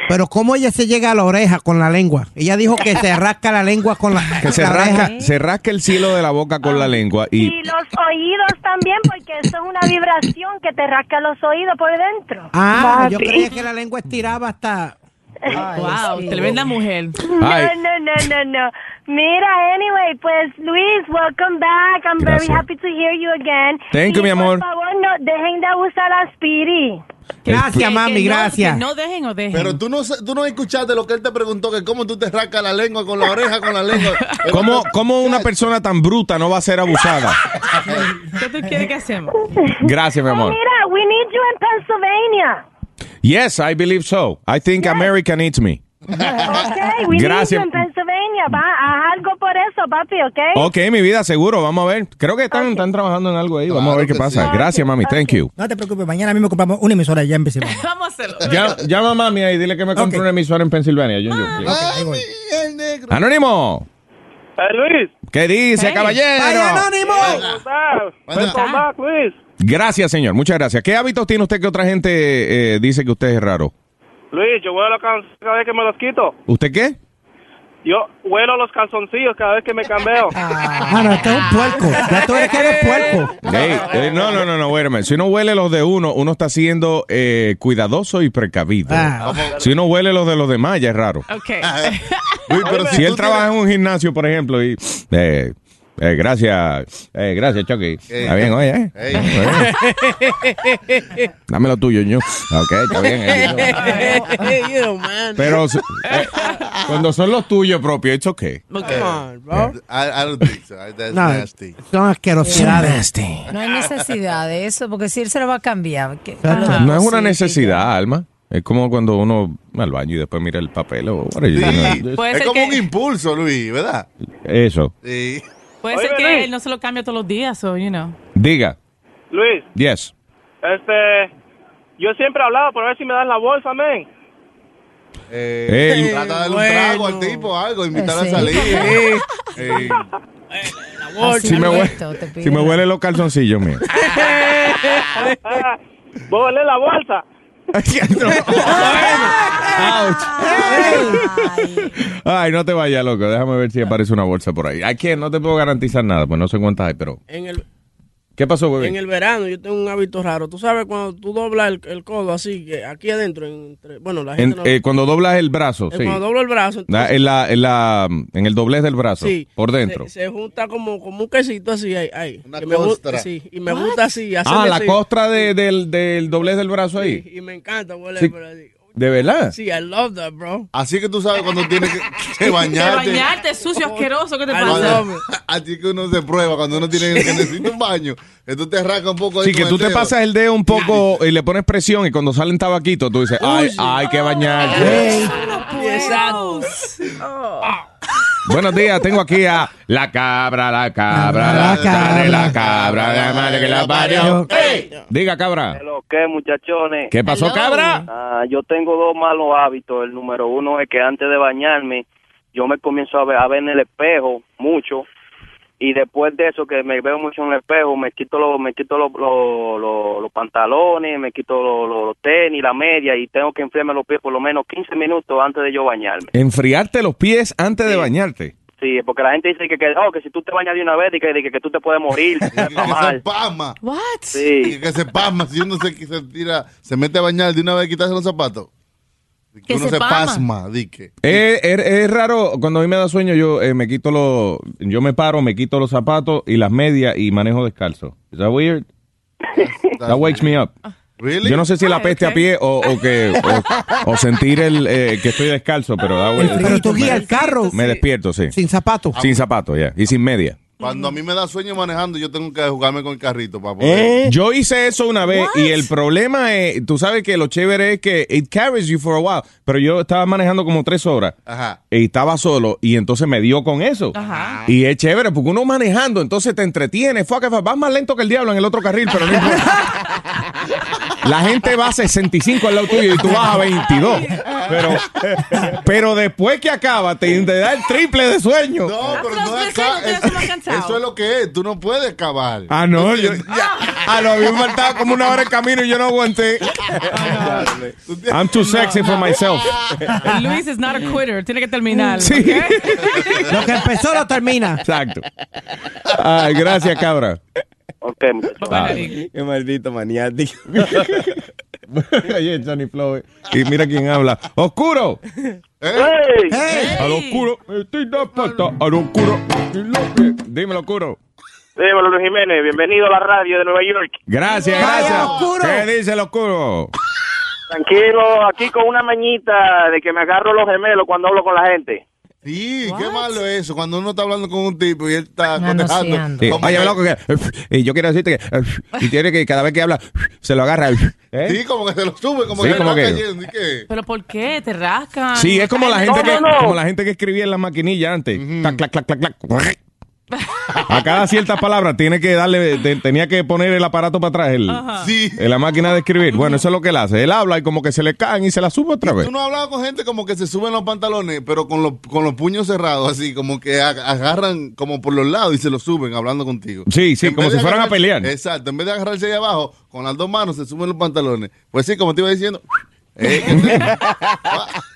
Pero ¿cómo ella se llega a la oreja con la lengua? Ella dijo que se rasca la lengua con la, Que se la oreja. rasca, se rasca el cielo de la boca con la lengua y... Y los oídos también, porque eso es una vibración que te rasca los oídos por dentro. Ah, yo Papi. creía que la lengua estiraba hasta... Wow, tremenda mujer. No, Ay. no, no, no, no. Mira, anyway, pues Luis, welcome back. I'm very Gracias. happy to hear you again. Thank you, Y mi amor. Por favor, no dejen de usar a Speedy. Gracias, mami, que no- gracias. que no dejen o dejen. Pero tú no, tú no escuchaste lo que él te preguntó, que cómo tú te rascas la lengua con la oreja, con la lengua. ¿Cómo, ¿Cómo una persona tan bruta no va a ser abusada? ¿Qué tú quieres que hacemos? Gracias, mi amor. Mira, we need you in Pennsylvania. Yes, I believe so. I think America needs me. Okay, we Gracias. need you in Pennsylvania. Va, haz algo por eso, papi, ¿ok? Ok, mi vida, seguro. Vamos a ver. Creo que están, están trabajando en algo ahí. Vamos a ver qué pasa. Gracias, mami. Thank you. No te preocupes, mañana mismo compramos una emisora allá en Pensilvania. Vamos a hacerlo. Ya- llama a mami ahí. Dile que me compre una emisora en Pensilvania. Voy. El negro. Anónimo. Eh, Luis. ¿Qué dice, Hey. caballero? ¡Ay, anónimo! ¿Cómo estás? Luis. Gracias, señor. Muchas gracias. ¿Qué hábitos tiene usted que otra gente eh, dice que usted es raro? Luis, yo huelo calzoncillos cada vez que me los quito. ¿Usted qué? Yo huelo los calzoncillos cada vez que me cambio. Ah, no, este es un puerco. Ya tú eres que eres puerco. Eh, no, no, no, no, wait a minute. Si uno huele los de uno, uno está siendo eh, cuidadoso y precavido. Ah. Si uno huele los de los demás, ya es raro. Ok. Luis, pero Si él trabaja en un gimnasio, por ejemplo, y... eh, eh, gracias, eh, gracias, Chucky. Está bien, oye, eh. Oye. Dame lo tuyo, ñu. Ok, está bien. eh. Pero eh, cuando son los tuyos propios, it's okay. I, I don't think so. That's No, nasty. son asquerosidades. No hay necesidad de eso, porque si él se lo va a cambiar. No es una Sí, necesidad, Alma. Es como cuando uno va al baño y después mira el papel o Sí. Puede Es ser como que- un impulso, Luis, ¿verdad? Eso. Sí. Puede Oye, ser que Luis. él no se lo cambia todos los días, o, you know. Diga. Luis, Yes. este, yo siempre he hablado, pero a ver si me das la bolsa, men. Eh, Ey. trata de darle un trago al tipo, algo, invitarlo Sí. a salir. Ey. Así Si me, huele, si me la- huele los calzoncillos míos. Voy a oler Ay, no te vayas, loco. Déjame ver si aparece una bolsa por ahí. ¿A quién? No te puedo garantizar nada, pues no sé cuántas hay, pero. En el, ¿Qué pasó, bebé? En el verano yo tengo un hábito raro. Tú sabes cuando tú doblas el, el codo así, que aquí adentro, entre- bueno, la En- gente no... eh, cuando doblas el brazo, Eh, sí. Cuando doblo el brazo, en, la, en, la, en el doblez del brazo, Sí. por dentro. Se, se junta como, como un quesito así ahí. ahí. Una Que me gu- costra. sí, y me gusta así. Ah, la así. costra de- del, del doblez del brazo ahí. Y me encanta, huele, Sí. pero así. ¿De verdad? Sí, I love that, bro. Así que tú sabes cuando tienes que, que De bañarte. bañarte, sucio, asqueroso, ¿qué te Ay, pasa? Así que uno se prueba cuando uno tiene que necesita un baño. Entonces te arranca un poco Sí, que tú te pasas el dedo un poco y le pones presión y cuando salen tabaquitos tú dices, ay, hay que bañarte. Exacto. Buenos días, tengo aquí a la cabra, la cabra, la cabra, la cabra, la madre que la parió. Diga, cabra. Lo que, muchachones. ¿Qué pasó, cabra? Ah, yo tengo dos malos hábitos. El número uno es que antes de bañarme, yo me comienzo a ver, a ver en el espejo mucho. Y después de eso, que me veo mucho en el espejo, me quito los, me quito los, los, los- los pantalones, me quito los, tenis, la media, y tengo que enfriarme los pies por lo menos 15 minutos antes de yo bañarme. Enfriarte los pies antes de bañarte. Sí, porque la gente dice que, que, oh, que si tú te bañas de una vez, y que, que, que tú te puedes morir. Que se pasma. What? Y que se pasma. Si uno se, se tira, se mete a bañar de una vez y quitarse los zapatos. Que uno se se, pasma. pasma, di que. Es, es- es raro, cuando a mí me da sueño, yo eh, me quito los, yo me paro, me quito los zapatos y las medias y manejo descalzo. Is that weird? That wakes me up. Really? Yo no sé si la peste a pie o, o que o, o sentir el eh, que estoy descalzo, pero da Pero tú guías el carro me despierto, sí. sin zapatos. Sin zapatos, ya. Y sin media. Cuando a mí me da sueño manejando, yo tengo que jugarme con el carrito para poder. Yo hice eso una vez y el problema es, tú sabes que lo chévere es que it carries you for a while, pero yo estaba manejando como tres horas Ajá. y estaba solo y entonces me dio con eso. Y es chévere porque uno manejando, entonces te entretiene, que vas más lento que el diablo en el otro carril, pero no importa. La gente va a 65 al lado tuyo y tú vas a 22. Pero, pero después que acaba, te, te da el triple de sueño. No, pero no es Eso es lo que es. Tú no puedes acabar. Ah, no, yo, ya, a lo había faltado como una hora de camino y yo no aguanté. I'm too sexy for myself. Luis is not a quitter, tiene que terminar. Sí. Lo que empezó lo termina. Exacto. Ay, gracias, cabra. Ok, Bye. Qué maldito maniático. Oye, Johnny Flow. Y mira quién habla. ¡Oscuro! ¡Hey! Al oscuro. Estoy de pata. Al oscuro. Dímelo, oscuro. Dímelo, Luis Jiménez. Bienvenido a la radio de Nueva York. Gracias, gracias. oscuro. ¿Qué dice el oscuro? Tranquilo, aquí con una mañita de que me agarro los gemelos cuando hablo con la gente. Sí, qué malo es eso. Cuando uno está hablando con un tipo y él está cotejando. Sí. Oye, loco, que, y yo quiero decirte que y tiene que cada vez que habla se lo agarra. ¿eh? Sí, como que se lo sube, como Sí, que como le va que- cayendo. ¿y qué? ¿Pero por qué? ¿Te rascan? Sí, es como la gente no, que no, como la gente que escribía en la maquinilla antes. Clac, clac, clac, clac, clac. A cada cierta palabra tiene que darle, te- tenía que poner el aparato para atrás, el, Sí. en la máquina de escribir. Bueno, eso es lo que él hace. Él habla y como que se le caen y se la sube otra vez. Tú no has hablado con gente como que se suben los pantalones, pero con los, con los puños cerrados, así como que ag- agarran como por los lados y se los suben hablando contigo. Sí, sí, En como si fueran a pelear. Exacto, en vez de agarrarse ahí abajo, con las dos manos se suben los pantalones. Pues sí, como te iba diciendo. eh,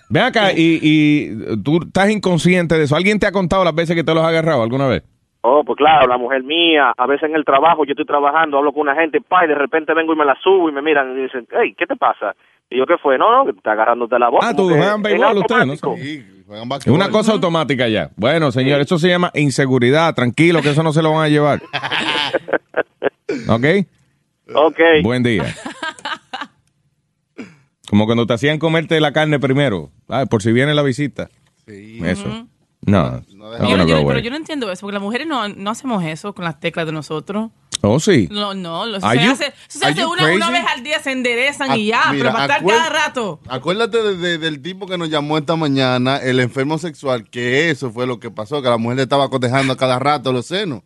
Ven acá y, y tú estás inconsciente de eso. ¿Alguien te ha contado las veces que te los ha agarrado alguna vez? Oh, pues claro, la mujer mía, a veces en el trabajo, yo estoy trabajando, hablo con una gente, pa, y de repente vengo y me la subo y me miran y dicen, hey, ¿qué te pasa? Y yo, ¿qué fue? No, no, está agarrándote la voz. Ah, tú juegan béisbol ustedes, ¿no? automático. Es una cosa automática ya. Bueno, señor, eso se llama inseguridad. Tranquilo, que eso no se lo van a llevar. ¿Ok? Ok. Buen día. Como cuando te hacían comerte la carne primero. Ah, por si viene la visita. Eso. No. Yo no entiendo- away. pero yo no entiendo eso, porque las mujeres no, no hacemos eso con las teclas de nosotros. Oh, sí. No, no, lo, se you- hace, eso se hace una, una vez al día, se enderezan y Ah, ya, mira, pero para estar cada rato. Acuérdate de- de- del tipo que nos llamó esta mañana, el enfermo sexual, que eso fue lo que pasó, que la mujer le estaba cotejando a cada rato los senos.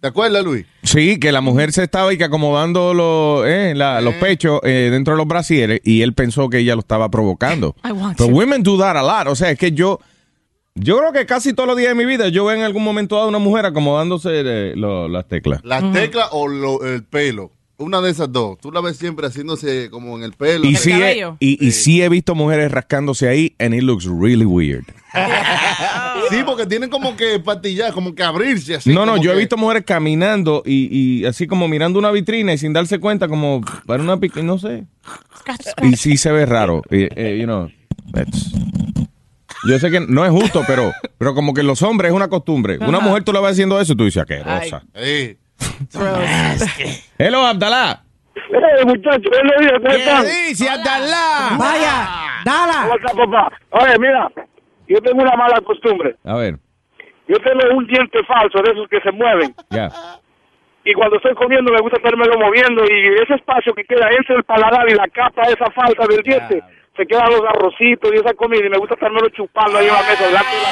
¿Te acuerdas, Luis? Sí, que la mujer se estaba y que acomodando los, eh, la- los pechos eh, dentro de los brasieres y él pensó que ella lo estaba provocando. I want Pero women do that a lot. O sea, es que yo, yo creo que casi todos los días de mi vida yo veo en algún momento a una mujer acomodándose eh, lo- las teclas. ¿Las teclas o lo- el pelo? una de esas dos. Tú la ves siempre haciéndose como en el pelo. Y sí, he, y, y sí he visto mujeres rascándose ahí, and it looks really weird. Sí, porque tienen como que patillar, como que abrirse así. no, no, como yo he que- visto mujeres caminando y, y así como mirando una vitrina y sin darse cuenta, como para una pique, no sé. Y sí se ve raro. eh, you know, that's- Yo sé que no es justo, pero, pero como que los hombres es una costumbre. Una mujer tú la vas haciendo eso y tú dices, asquerosa. Hello, Abdalá. Eh, muchachos, buenos días, ¿cómo están? dice, Abdalá? Vaya, dala. ¿Cómo está, papá? Oye, mira, yo tengo una mala costumbre. A ver, Yo tengo un diente falso de esos que se mueven. ya. Y cuando estoy comiendo me gusta estarmelo moviendo y ese espacio que queda entre el paladar y la capa esa falta del diente, se quedan los arrocitos y esa comida y me gusta estarmelo chupando ahí en la mesa delante de la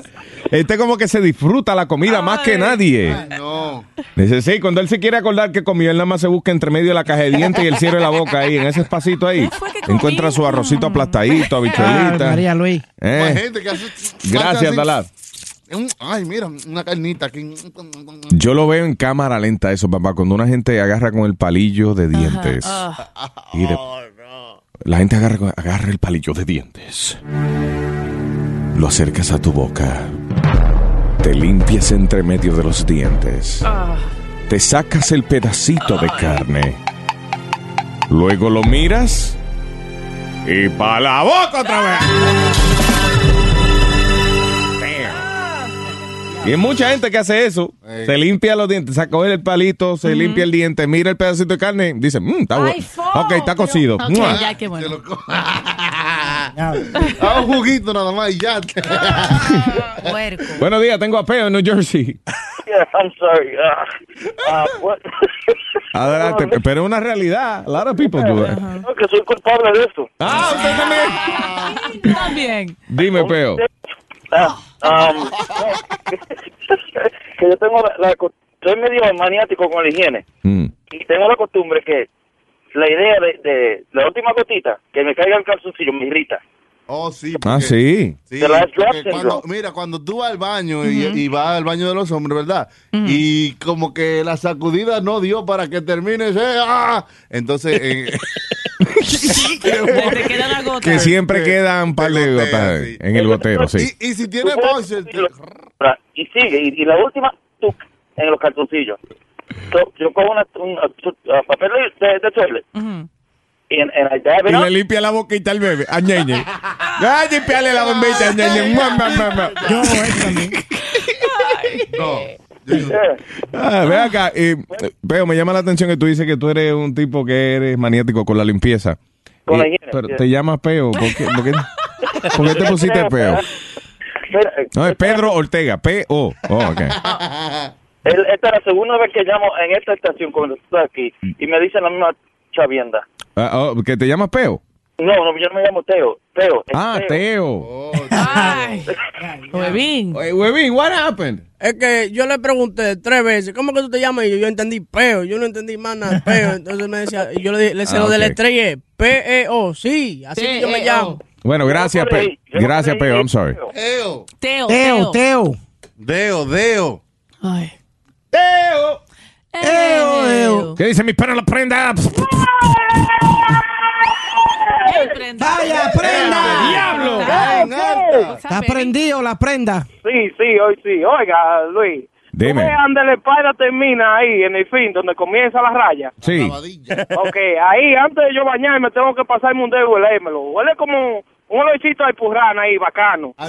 Este como que se disfruta la comida más que nadie. No. Dice, sí, cuando él se quiere acordar que comió, él nada más se busca entre medio de la caja de dientes y el cierre de la boca ahí, en ese espacito ahí. Encuentra su arrocito aplastadito, habichuelita. María Luis. Eh. Gente que hace- Gracias, así. Ay, mira, una carnita aquí. Yo lo veo en cámara lenta eso, papá, cuando una gente agarra con el palillo de dientes. Y de- La gente agarra, agarra el palillo de dientes. Lo acercas a tu boca. Te limpias entre medio de los dientes. Te sacas el pedacito de carne. Luego lo miras. Y para la boca otra vez. Y hay mucha gente que hace eso. Se limpia los dientes, saca el palito, se limpia el diente, mira el pedacito de carne, dice, "Mm, está bueno. Ok, está cocido. Ok, Mua. ya, qué bueno. Ah, un juguito nada más y ya. Buenos días, tengo a Peo en New Jersey. Yeah, I'm sorry. Uh, uh, what? Adelante, pero es una realidad. A lot of people do that. No, que soy culpable de esto. Ah, usted también. También. Dime, Peo. Ah, um, que yo tengo la, la soy medio maniático con la higiene Mm. y tengo la costumbre que la idea de, de la última gotita que me caiga el calzoncillo me irrita. Oh, sí. Ah, sí. Sí, cuando, mira, cuando tú vas al baño y, y vas al baño de los hombres, ¿verdad? Y como que la sacudida no dio para que termines, eh, ¡ah! Entonces, eh, Te. Que siempre quedan un par de gotas en el gotero, sí. y, y si tiene boxer, Y sigue, y, y la última, tuc, en los calzoncillos. So, yo cojo una, un uh, papel de, de toilet y, Y up. le limpia la boquita al bebé, a Ñeñe. Ay, limpiarle la bombita a Ñeñe. Mua, mua, mua, mua. Ah, ve acá, eh, Peo, me llama la atención que tú dices que tú eres un tipo que eres maniático con la limpieza. Con la Y- higiene, pero sí. te llamas Peo. ¿Por qué, por qué- por qué te pusiste Peo? No, es Pedro Ortega. P-O. Oh, ok. el- esta es la segunda vez que llamo en esta estación cuando estoy aquí y me dicen la misma chavienda. Ah, oh, ¿Que te llamas Peo? No, no, yo no me llamo Teo. Teo. Ah, Teo. Teo. Ay, Huevín. Oye, Huevín, what happened? Es que yo le pregunté tres veces, ¿cómo que tú te llamas? Y yo, yo entendí peo, yo no entendí más nada, peo. Entonces me decía, y yo le dije, le, se Ah, lo de la estrella, P-E-O, sí, así que yo me llamo. Bueno, gracias, Peo. Gracias, Peo. I'm sorry. Teo. Teo. Teo, Teo. Deo, Deo. Ay. Teo. Eo, eo. ¿Qué dice mi perro la prenda? Vaya, prenda. ¡Diablo! Está prendido la prenda. Sí, sí, hoy sí. Oiga, Luis. Dime. ¿Tú ves donde la espalda termina ahí, en el fin, donde comienza la raya? Sí. Ok, ahí, antes de yo bañarme, tengo que pasarme un dedo y huelérmelo. Huele como un olorcito de purrana ahí, bacano.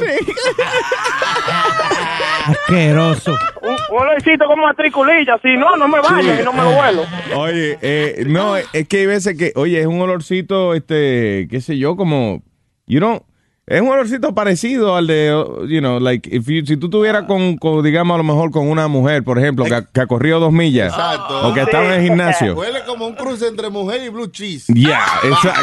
Asqueroso. Un, un olorcito como matriculilla. Si no, no me baño y no me lo huelo. Oye, eh, no, es que hay veces que, oye, es un olorcito, este, qué sé yo, como, you know, es un olorcito parecido al de, you know, like, if you- si tú tuvieras con, con, digamos, a lo mejor con una mujer, por ejemplo, que, ha- que ha corrido dos millas, Exacto. o que estaba en el gimnasio. Huele como un cruce entre mujer y blue cheese. Yeah, exacto.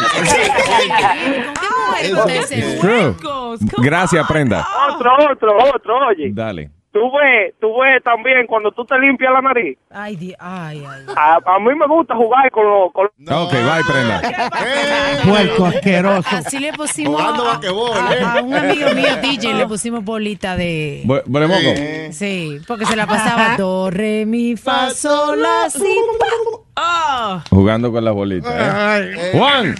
Gracias, Prenda. Otro, otro, otro, oye. Dale. Tú ves, tú ves también cuando tú te limpias la nariz. Ay, di- ay, ay. A, a mí me gusta jugar con los... Con... Ok, bye, prenda. Puerco asqueroso. Así le pusimos Jugando a, basquetbol, a- ¿eh? a un amigo mío, DJ, le pusimos bolita de... Bu- ¿Vuelve moco? Sí, porque se la pasaba do, re, mi, fa, sol, la, si. Oh. Jugando con las bolitas. ¿eh? Juan.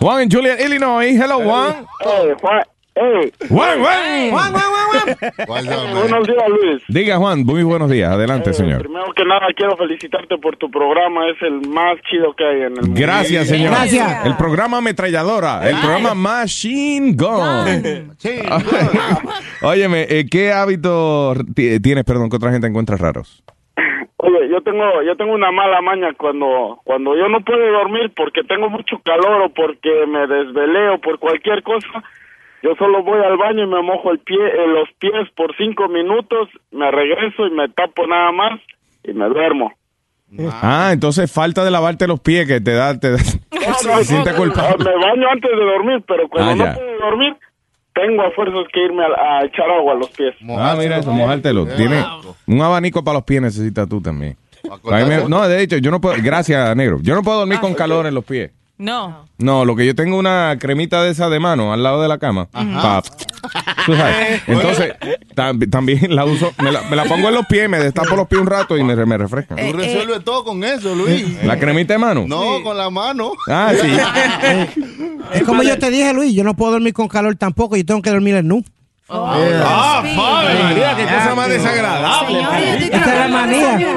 Juan en Julian, Illinois. Hello, Juan. Eh, Juan, eh, Juan, Juan. Juan, Juan, Juan, Juan. buenos días, Luis. Diga, Juan, muy buenos días. Adelante, Eh, señor. Primero que nada, quiero felicitarte por tu programa. Es el más chido que hay en el mundo. Gracias, señor. Gracias. El programa ametralladora. El programa Machine Gun. Sí. Óyeme, eh, ¿qué hábitos ti- tienes, perdón, que otra gente encuentra raros? Oye, yo tengo, yo tengo una mala maña cuando, cuando yo no puedo dormir porque tengo mucho calor o porque me desvelé o por cualquier cosa. Yo solo voy al baño y me mojo el pie, eh, los pies por cinco minutos, me regreso y me tapo nada más y me duermo. Ah, entonces falta de lavarte los pies que te da, te da, se siente culpable. Me baño antes de dormir, pero cuando Ah, no puedo dormir, tengo a fuerzas que irme a, a echar agua a los pies. Ah, mira eso, mojártelo. Tiene un abanico para los pies necesitas tú también. Me- no, de hecho, yo no puedo, gracias, negro. Yo no puedo dormir con calor en los pies. No. No, lo que yo tengo una cremita de esa de mano al lado de la cama. Pa- tú sabes. Entonces, tam- también la uso, me la, me la pongo en los pies, me destapo los pies un rato y me, me refresca. Tú resuelves todo con eso, Luis. ¿La cremita de mano? No, con la mano. Ah, sí. Es como yo te dije, Luis, yo no puedo dormir con calor tampoco, yo tengo que dormir en nu. Ah, Padre María, qué cosa más desagradable. Esa es la manía. No,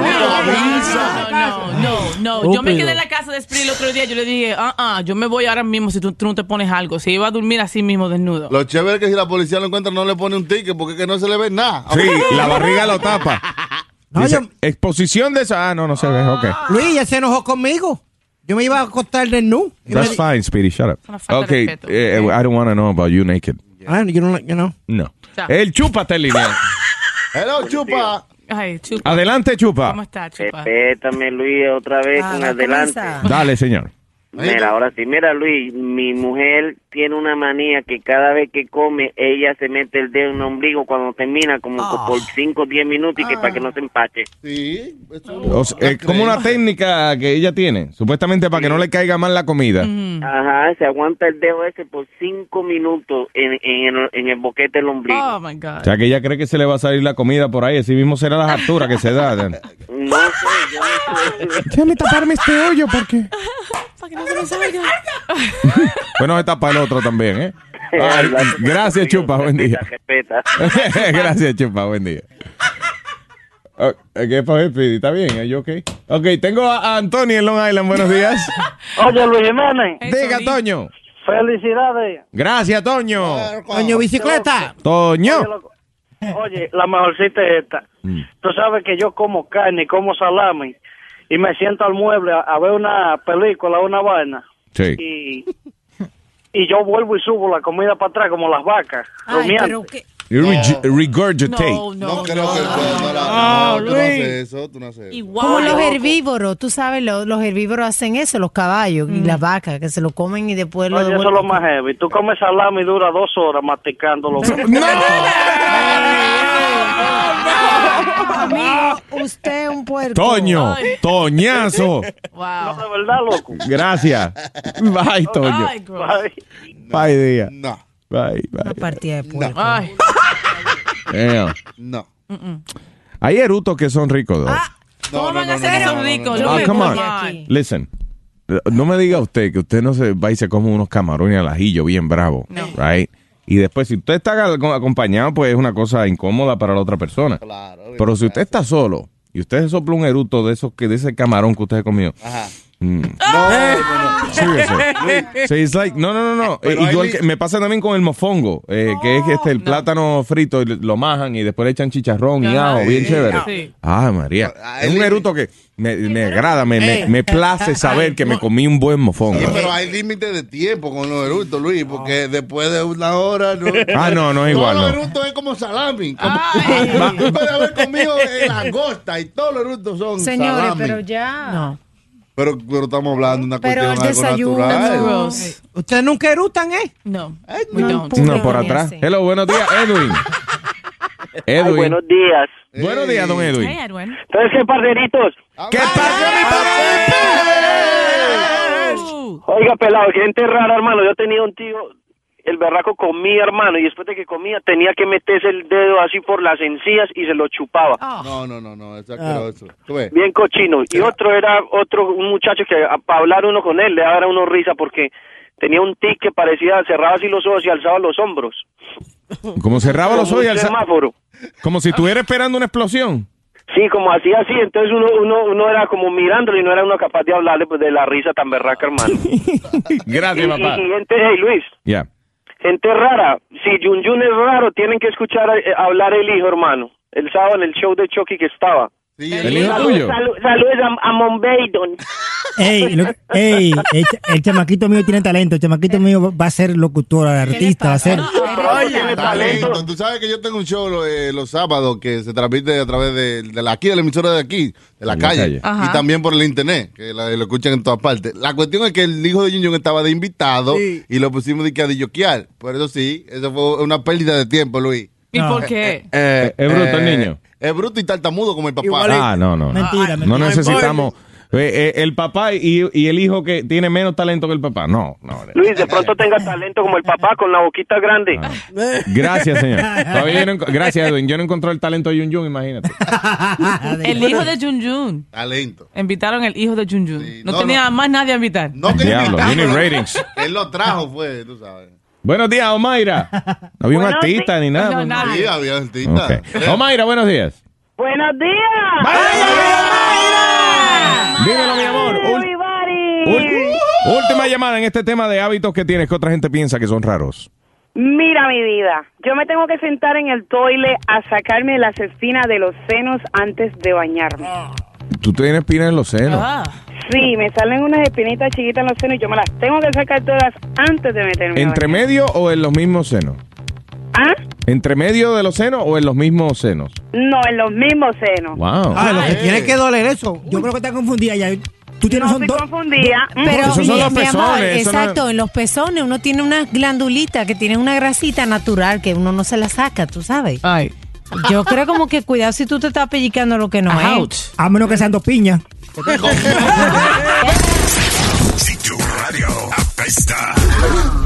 no, no. Yo me quedé en la casa de Spree el otro día. Yo le dije, ah, ah, yo me voy ahora mismo si tú, tú no te pones algo. Si iba a dormir así mismo desnudo. Lo chévere es que si la policía lo encuentra no le pone un ticket porque es que no se le ve nada. Sí, la barriga lo tapa. No, Dice, yo- exposición de esa. Ah, no, no se ve. Ok. Luis, ya se enojó conmigo. Yo me iba a acostar de nu. Y me That's fine, Speedy. Shut up. Una falta Ok, de respeto. eh, I don't want to know about you naked. Ah, yo no, yo no. No. El chupa está en línea. Hello, chupa. Ay, chupa. Adelante, chupa. ¿Cómo está, chupa? Respétame, Luis, otra vez Ah, con adelante. Dale, señor. Mira, ahora sí, mira, Luis, mi mujer tiene una manía que cada vez que come, ella se mete el dedo en el ombligo cuando termina, como Ah. por 5 o 10 minutos y que para que no se empache. Sí. eso- O sea, es como una técnica que ella tiene, supuestamente para que no le caiga mal la comida. Ajá, se aguanta el dedo ese por 5 minutos en, en, el, en el boquete del ombligo. Oh, my God. O sea, que ella cree que se le va a salir la comida por ahí, así mismo será las alturas que se da. No sé. Déjame taparme este hoyo porque... Para que no se me salga. Bueno, se tapa el otro también, ¿eh? Ay, gracias, Chupa, buen día. Gracias, Chupa, buen día. ¿Qué pasa, Speedy? ¿Está bien? ¿Are you okay? Ok, tengo a Antonio en Long Island. Buenos días. Oye, Luis Jiménez, Diga, Toño. felicidades. Gracias, Toño. Coño, bicicleta. Toño. Oye, la mejorcita es esta. Mm. Tú sabes que yo como carne y como salami y me siento al mueble a, a ver una película, una vaina Sí. y, y yo vuelvo y subo la comida para atrás como las vacas. Ay, pero que... Regurgitate. No, no, No creo que. No, Ah, no, tú no Luis. haces eso, tú no haces eso. Igual. Como los herbívoros, tú sabes, los, los herbívoros hacen eso, los caballos y las vacas, que se lo comen y después lo Oye, eso es lo más heavy. Tú comes salami y dura dos horas masticándolo. Amigo, usted es un puerco. Toño. Ay. Toñazo. Wow. de verdad, loco. Gracias. Bye, Toño. Ay, gross. Ay. Bye, día. No, Bye, Una bye. partida de puerco. Ay. Damn. no. Hay erutos que son ricos, though. ¿Cómo van a que son ricos? Yo Ah, me come voy on. de aquí. Listen. No me diga usted que usted no se va y se come unos camarones al ajillo bien bravo, right? Y después, si usted está ac- acompañado, pues es una cosa incómoda para la otra persona. Claro. Pero si usted está solo y usted se sopla un eruto de esos que de ese camarón que usted ha comido. Ajá. Mm, No, no, no. seriously. So it's like, no, no, no, no. Pero Eh, hay igual que me pasa también con el mofongo, eh, que es este, el plátano frito, y lo majan y después le echan chicharrón y ajo, bien Sí. chévere. Sí. Ah, María. Ah, Es un eruto que me, me agrada, me, me, Eh. me place saber que me comí un buen mofongo. Sí, pero hay límite de tiempo con los eructos, Luis, porque después de una hora no. Ah, no, no es igual, Todos no. los eructos es como salami. Como, Ay. tú puedes haber comido langosta y todos los eructos son Señores, salami. pero ya. No. Pero, pero estamos hablando de una Pero cuestión el algo desayuno. natural. Gross. Ustedes nunca erutan, ¿eh? No. We no. don't. No, por atrás. Hello, buenos días, Edwin. Edwin. Ay, buenos días. Buenos días, don Edwin. Entonces, ¿qué parceritos? ¿Qué Oiga, pelado, gente rara, hermano. Yo tenía un tío, el berraco comía, hermano, y después de que comía tenía que meterse el dedo así por las encías y se lo chupaba. No, no, no, no, es asqueroso. Tú ves. Bien cochino. Y otro era otro, un muchacho que para hablar uno con él le daba uno risa porque tenía un tic que parecía, cerraba así los ojos y alzaba los hombros. Como cerraba los ojos y un alza- semáforo. Como si estuviera esperando una explosión. Sí, como hacía así, entonces uno, uno, uno era como mirándolo y no era uno capaz de hablarle pues de la risa tan berraca, hermano. Gracias, y, papá. y- y gente, hey Luis, Ya. Gente rara, si Jun Jun es raro, tienen que escuchar eh, hablar el hijo, hermano. El sábado en el show de Chucky que estaba. ¿El hijo Salud- tuyo? salud- Saludos a, a Monbeidon. Ey, lo- ey, el, el chamaquito mío tiene talento. El chamaquito mío va a ser locutor, artista, va a ser. Oye, talento. Tú sabes que yo tengo un show eh, los sábados que se transmite a través de, de la, aquí, de la emisora de aquí, de la En la calle, y también por el internet, que la- lo escuchan en todas partes. La cuestión es que el hijo de Jun Jun estaba de invitado y lo pusimos de que a dilloquear. Por eso sí, eso fue una pérdida de tiempo, Luis. ¿Y por qué? Eh, es bruto el niño. Es bruto y tartamudo como el papá. Ah, no, no. Mentira, No mentira. necesitamos. eh, eh, el papá y, y el hijo que tiene menos talento que el papá. No, no. Luis, de pronto tenga talento como el papá con la boquita grande. Ah. Gracias, señor. Todavía yo no enco- gracias, Edwin. Yo no encontré el talento de Yun Yun, imagínate. El hijo de Jun Jun. Talento. Invitaron el hijo de Jun Jun. no, no, tenía más nadie a invitar. No que Diablo, invitarlo, you need ¿no? ratings. Él lo trajo, fue, tú sabes. Buenos días, Omaira. No había un Buenos artista ni nada. No, nadie. Sí, había artista. Ok. Omaira, buenos días. Buenos días. Dímelo, mi amor. Ul- Everybody. ul- última llamada en este tema de hábitos que tienes que otra gente piensa que son raros. Mira mi vida, yo me tengo que sentar en el toile a sacarme las espinas de los senos antes de bañarme. Tú tienes espinas en los senos. Sí, me salen unas espinitas chiquitas en los senos y yo me las tengo que sacar todas antes de meterme. ¿Entre medio o en los mismos senos? ¿Ah? ¿Entre medio de los senos o en los mismos senos? No, en los mismos senos. Wow. Ah, lo que tiene que doler eso. Yo creo que está confundida ya. Tú tienes No son estoy confundida. Pero Esos son mi, los mi amor, no- exacto, en los pezones uno tiene una glandulita que tiene una grasita natural que uno no se la saca, tú sabes. Yo creo como que cuidado si tú te estás pellizcando lo que no es. A menos que sean dos piñas. Si tu radio apesta.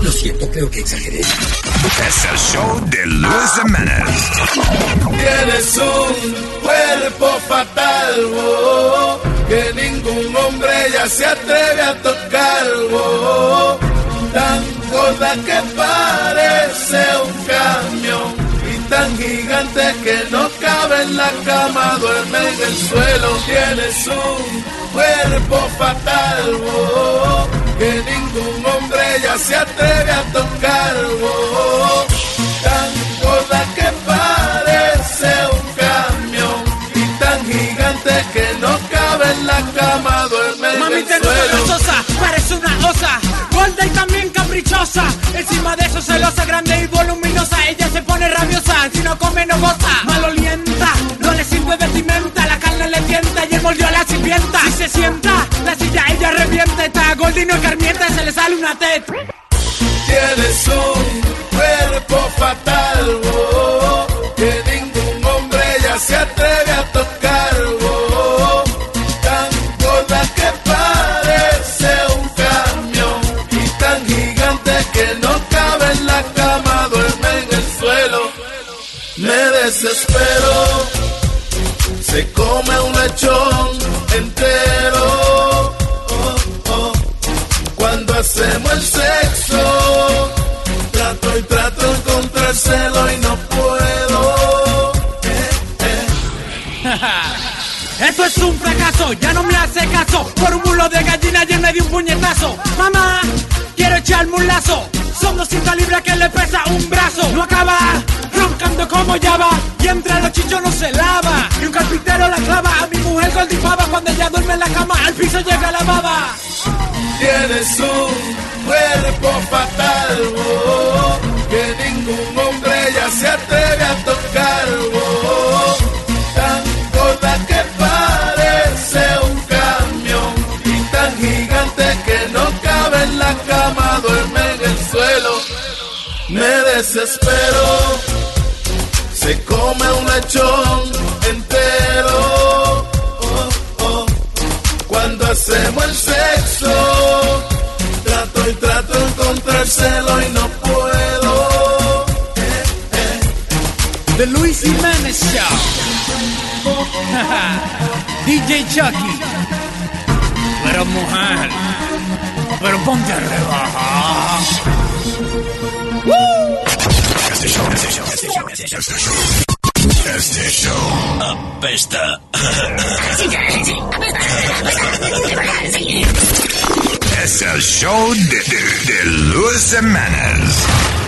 Lo siento, creo que exageré. Es el show de Luis Jiménez. Tienes un cuerpo fatal, oh, que ningún hombre ya se atreve a tocar, oh, tan gorda que parece un camión tan gigante que no cabe en la cama, duerme en el suelo. Tienes un cuerpo fatal, oh, que ningún hombre ya se atreve a tocar, oh, tan gorda que parece un camión y tan gigante que no cabe en la cama, duerme en Mami el te gusta suelo. grasosa, parece una osa, gorda y también caprichosa. Encima de eso celosa, grande y pone si no come no goza. Malolienta, no le sirve vestimenta, la carne le tienta y él mordió la sirvienta. Si se sienta, la silla ella revienta, está gorda y no escarmienta, se le sale una teta. Tienes un cuerpo fatal, oh, que ningún hombre ya se atreve entero. oh, oh. Cuando hacemos el sexo, trato y trato encontrárselo y no puedo. Esto es un fracaso, ya no me hace caso. Por un mulo de gallina él me dio un puñetazo. Mamá, quiero echarme un lazo. Son 200 libras que le pesa un brazo. No acaba, roncando como llava. Y entre los chichos no se lava. Y un carpintero la en la cama. Al piso llega la baba. Tienes un cuerpo fatal, oh, que ningún hombre ya se atreve a tocar, oh, tan gorda que parece un camión y tan gigante que no cabe en la cama, duerme en el suelo. Me desespero, se come un lechón hacemos el sexo, trato y trato de encontrárselo y no puedo. The Luis Jiménez Show. DJ Chucky. Pero mujer. Pero ponte a rebajar. Este show, este show, este show, este show, este show. Este show apesta. Es el show de, de, de Luis Jiménez.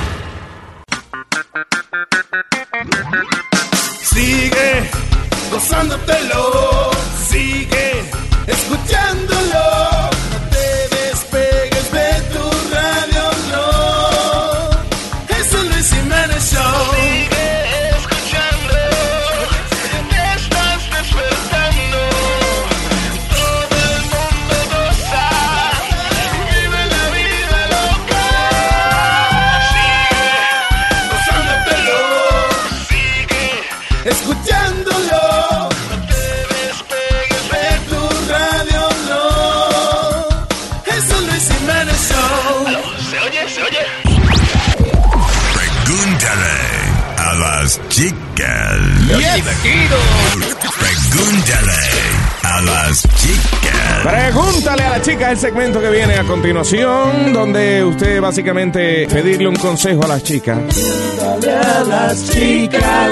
El segmento que viene a continuación, donde usted básicamente pedirle un consejo a las chicas. Pregúntale a las chicas.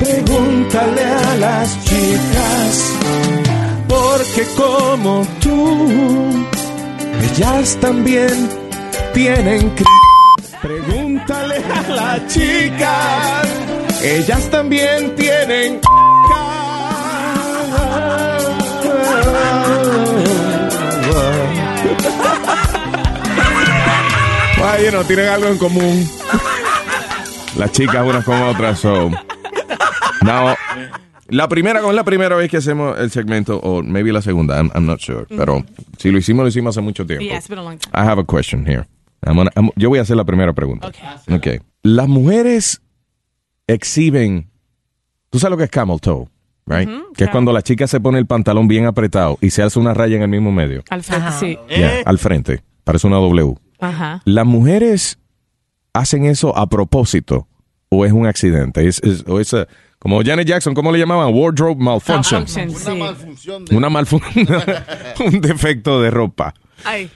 Pregúntale a las chicas. Porque como tú, ellas también tienen Pregúntale a las chicas. Ellas también tienen. Ay, no, tienen algo en común. Las chicas unas con otras son. No, la primera, con la primera vez que hacemos el segmento, o maybe la segunda, I'm, I'm not sure. Pero si lo hicimos, lo hicimos hace mucho tiempo. Yeah, it's been a long time. I have a question here. I'm gonna- I'm- yo voy a hacer la primera pregunta. Okay. Las mujeres exhiben. Tú sabes lo que es camel toe, right? que es cuando la chica se pone el pantalón bien apretado y se hace una raya en el mismo medio. Al frente, sí. Yeah, al frente. Parece una W. Ajá. ¿Las mujeres hacen eso a propósito o es un accidente? Es, es- o es, eh, como Janet Jackson, ¿cómo le llamaban? Wardrobe malfunction. Malfunction, sí. Una malfunción. un defecto de ropa. Ay.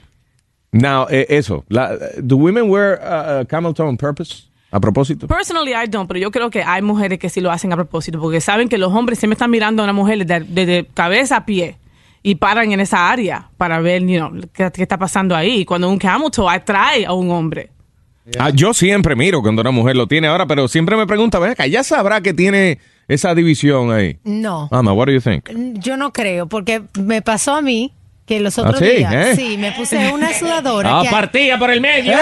Now, eh, eso. La, ¿Do women wear uh, uh, camel toe on purpose? A propósito. Personally, I don't, pero yo creo que hay mujeres que sí lo hacen a propósito, porque saben que los hombres siempre están mirando a una mujer desde, desde cabeza a pie y paran en esa área para ver, you know, qué, qué está pasando ahí. Cuando un camel toe atrae a un hombre. Ah, yo siempre miro cuando una mujer lo tiene ahora, pero siempre me pregunta, ven acá, ya sabrá que tiene esa división ahí. No. Ama, what do you think? Yo no creo, porque me pasó a mí que los ¿Ah, otros sí? días, ¿Eh? sí, me puse una sudadora. Ah, que- partida por el medio.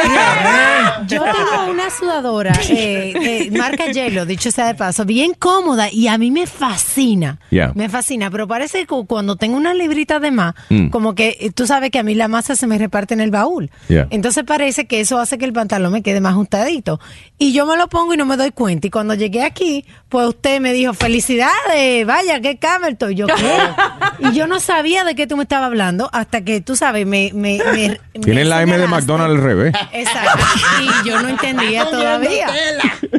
Yo tengo una sudadora, eh, marca Yellow, dicho sea de paso, bien cómoda y a mí me fascina. Yeah. Me fascina, pero parece que cu- cuando tengo una librita de más, Mm. como que eh, tú sabes que a mí la masa se me reparte en el baúl. Yeah. Entonces parece que eso hace que el pantalón me quede más ajustadito. Y yo me lo pongo y no me doy cuenta. Y cuando llegué aquí, pues usted me dijo, felicidades, vaya, qué Camelton. Y yo, ¿qué? y yo no sabía de qué tú me estabas hablando hasta que, tú sabes, me... me, me- me Tienen la M de. McDonald's al revés. Exacto. Y yo no entendía todavía.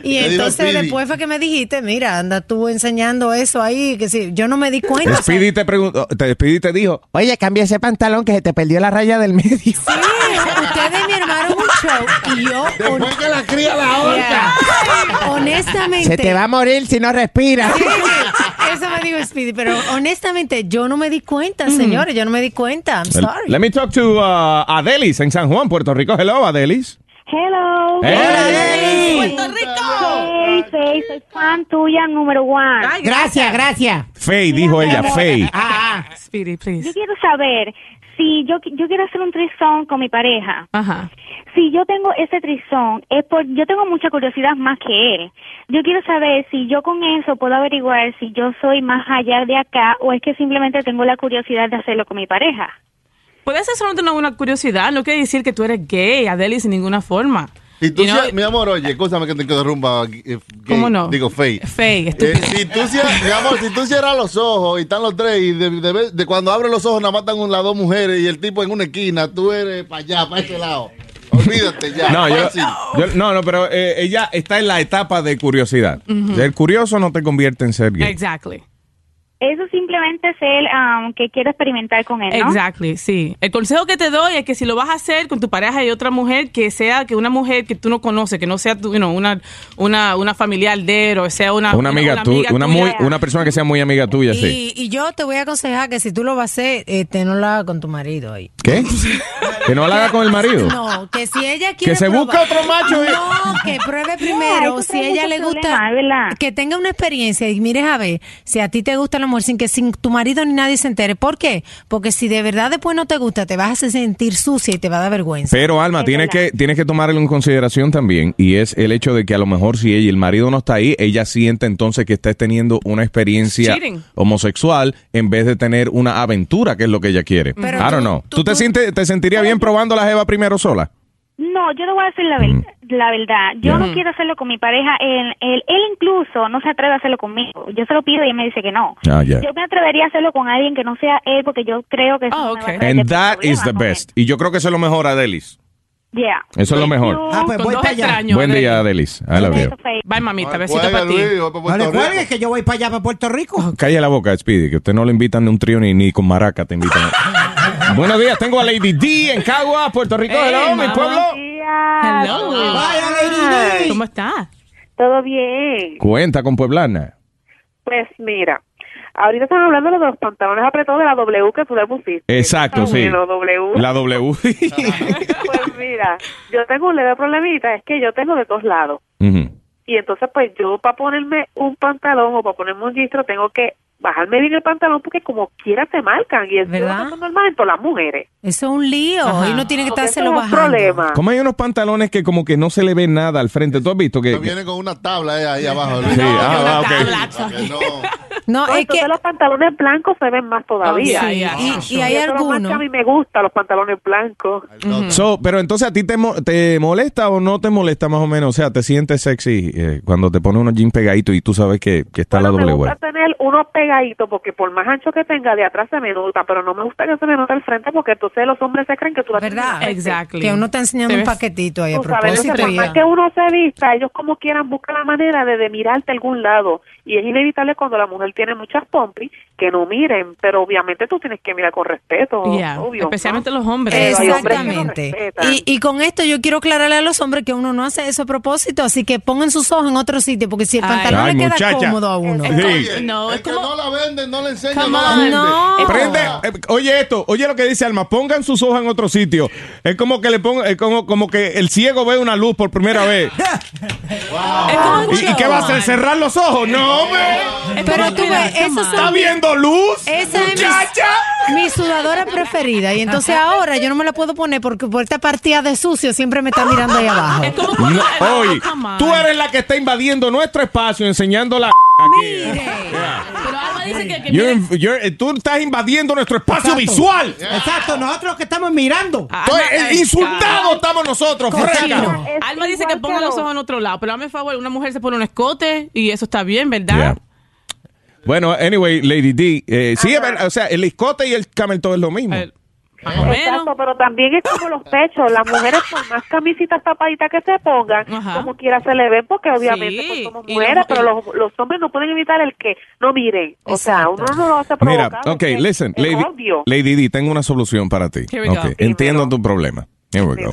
Y entonces después fue que me dijiste, mira, anda tú enseñando eso ahí, que si yo no me di cuenta. Speedy te preguntó, te Speedy te dijo, oye, cambia ese pantalón que se te perdió la raya del medio. Sí, ustedes me armaron un show y yo. Después que la cría la horca. Yeah. Honestamente. Se te va a morir si no respiras. Sí, Eso me dijo Speedy, pero honestamente yo no me di cuenta, señores, yo no me di cuenta. I'm sorry. Let me talk to uh, Adelis en San Juan, Puerto Rico. Hello, Adelis. Hello. Hey. Puerto Rico. Hey, Faye, soy fan tuya número one. Gracias, gracias. Faye, dijo ella, Faye. Speedy, please. Yo quiero saber si yo, yo quiero hacer un trizón con mi pareja. Ajá. Si yo tengo ese trizón, es por, yo tengo mucha curiosidad más que él. Yo quiero saber si yo con eso puedo averiguar si yo soy más allá de acá o es que simplemente tengo la curiosidad de hacerlo con mi pareja. Puede ser solamente una buena curiosidad, no quiere decir que tú eres gay, Adeli, sin ninguna forma. Si tú You know, cie- mi amor, oye, escúchame que te interrumpa. eh, ¿Cómo gay, no? Digo, fey. Fey, Eh, estúpido. si tú cier- mi amor, si tú cierras los ojos y están los tres y de, de vez- de cuando abres los ojos nada más están un- las dos mujeres y el tipo en una esquina, tú eres para allá, para este lado. Olvídate ya. No, yo, no, no, pero eh, ella está en la etapa de curiosidad. Ser curioso no te convierte en ser gay. Exactly. Eso simplemente es él um, que quiere experimentar con él, ¿no? Exactly, sí. El consejo que te doy es que si lo vas a hacer con tu pareja y otra mujer, que sea que una mujer que tú no conoces, que no sea tu, you know, una, una, una familiar de él o sea una, Una amiga tuya, una, muy, una persona que sea muy amiga tuya, sí. Y, y yo te voy a aconsejar que si tú lo vas a hacer, este, no lo hagas con tu marido ahí. ¿Qué? Que no la haga con el marido. No, que si ella quiere. se probar- busque otro macho, eh. No, que pruebe primero. si ella le gusta. Que tenga una experiencia y mires a ver si a ti te gusta el amor sin que sin tu marido ni nadie se entere. ¿Por qué? Porque si de verdad después no te gusta, te vas a hacer sentir sucia y te va a dar vergüenza. Pero Alma, tienes que, tienes que tomarlo en consideración también y es el hecho de que a lo mejor si ella y el marido no está ahí, ella siente entonces que está teniendo una experiencia Cheating. homosexual en vez de tener una aventura, que es lo que ella quiere. Pero I don't tú- know. ¿Tú, te, sientes, te sentirías bien probando la jeva primero sola? No, yo te voy a decir la, ver- la verdad. Yo no quiero hacerlo con mi pareja. Él, él, él incluso no se atreve a hacerlo conmigo. Yo se lo pido y él me dice que no. Ah, ya. Yo me atrevería a hacerlo con alguien que no sea él porque yo creo que eso Ah, me va a traer And that is the best. Y yo creo que eso es lo mejor, Adelis. Yeah. Eso es lo mejor. Ah, pues voy para allá. extraños, Buen día, Adelis. I love you. Bye, mamita. Besito para ti. No le cuelgues que yo voy para allá, para Puerto Rico. Calle la boca, Speedy, que usted no le invitan ni un trío ni, ni con maraca te invitan. Buenos días, tengo a Lady D en Cagua, Puerto Rico. Hey, Hello, mi pueblo. Hello. Vaya, Lady D. ¿Cómo está? Todo bien. Cuenta con Pueblana. Pues mira, ahorita están hablando de los pantalones apretados de la W que tú le pusiste. Exacto, sí. W. La W. Pues mira, yo tengo un leve problemita, es que yo tengo de todos lados. Y entonces, pues yo para ponerme un pantalón o para ponerme un gistro tengo que bajarme bien el pantalón porque como quiera se marcan. Y es ¿Verdad? normal en todas las mujeres. Eso es un lío Ajá. y no tiene que estárselo es un bajando. problema. Como hay unos pantalones que como que no se le ve nada al frente. ¿Tú has visto que? Viene con una tabla eh, ahí abajo. Sí, ah. No, No, es que los pantalones blancos se ven más todavía. Oh, sí, y, sí. y hay algunos. que a mí me gustan los pantalones blancos. So, pero entonces a ti te, mo- te molesta o no te molesta más o menos, o sea, te sientes sexy eh, cuando te pones unos jeans pegaditos y tú sabes que, que está Bueno, la me W. gusta tener unos pegaditos porque por más ancho que tenga de atrás se me nota, pero no me gusta que se me note el frente porque entonces los hombres se creen que tú la tienes ¿Verdad? frente. Exactly. Que uno está enseñando Te un paquetito ahí a Tú sabes, propósito. entonces, por más que uno se vista, ellos como quieran buscan la manera de, de mirarte a algún lado. Y es inevitable cuando la mujer tiene muchas pompis que no miren, pero obviamente tú tienes que mirar con respeto, Yeah, obvio. Especialmente ¿no? los hombres. No Exactamente. Y, y con esto yo quiero aclararle a los hombres que uno no hace eso a propósito, así que pongan sus ojos en otro sitio, porque si el Ay. pantalón Ay, le queda muchacha. cómodo a uno. Sí. No, Es que no la venden, no le enseñan, no la venden. No. Prende, eh, oye esto, oye lo que dice Alma, pongan sus ojos en otro sitio. Es como que le ponga, es como, como que el ciego ve una luz por primera vez. ¿Y, y qué va a hacer? ¿Cerrar los ojos? No, hombre. Pero tú ves, esos ¿Está viendo luz? esa es muchacha? mi, mi sudadora preferida. Y entonces ahora yo no me la puedo poner porque por esta partida de sucio siempre me está mirando ahí abajo. Es No, oye, tú eres la que está invadiendo nuestro espacio enseñando la aquí. Pero Alma dice que... que You're- mire- you're- tú estás invadiendo nuestro espacio Exacto. visual. Exacto, nosotros que estamos mirando. Entonces, eh, insultados estamos nosotros, freca. Es Alma dice que ponga que los los- ojos en otro lado, pero dame favor, una mujer se pone un escote y eso está bien, ¿verdad? Yeah. Bueno, anyway, Lady D, eh, sí, es verdad, o sea, el escote y el camel toe es lo mismo. Eh, más o menos. Exacto, pero también es como los pechos. Las mujeres, por más camisitas tapaditas que se pongan, Ajá. como quiera se le ven, porque obviamente Sí, pues, somos mujeres, los- pero los, los hombres no pueden evitar el que no miren. O sea, uno no lo hace Mira, provocado. ok, listen, Lady. Lady D, tengo una solución para ti. Here we go. Ok, entiendo tu problema. Here we go.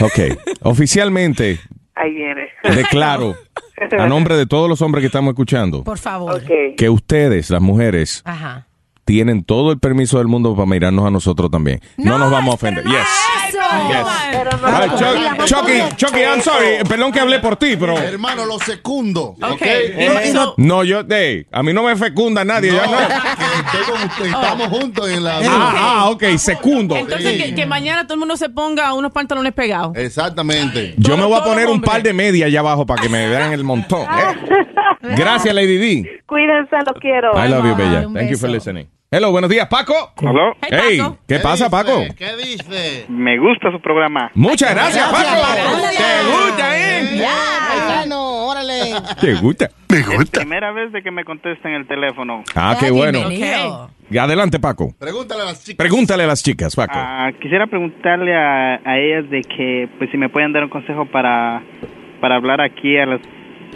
Ok, oficialmente Ahí viene. declaro a nombre de todos los hombres que estamos escuchando Por favor. Que ustedes, las mujeres, Ajá. Tienen todo el permiso del mundo para mirarnos a nosotros también. No, nos vamos a ofender. Yes. Eso. Yes. No, no, Chucky, Chucky, I'm sorry. Perdón que hablé por ti, pero. Hermano, lo secundo. ¿ok? Ok. Eh, So- No, yo, hey, a mí no me fecunda nadie. que usted, Estamos juntos en la. Ah, ah, ok, secundo. Entonces, Sí. que, que mañana todo el mundo se ponga unos pantalones pegados. Exactamente. Yo me voy a poner un par de medias allá abajo para que me vean el montón. eh. Gracias, Lady D. Cuídense, los quiero. I love you, Bella. Thank you for listening. Hello, buenos días, Paco. ¿Aló? Hey, ¿qué pasa, Paco? ¿Qué dice? Me gusta su programa. Muchas gracias, Paco. ¿Te gusta, eh? Paisano, órale. ¿Te gusta? Me gusta. Primera vez de que me contestan el teléfono. Ah, qué bueno. bienvenido. Adelante, Paco. Pregúntale a las chicas. Pregúntale a las chicas, Paco. Ah, quisiera preguntarle a, a ellas de que, pues, si me pueden dar un consejo para, para hablar aquí a las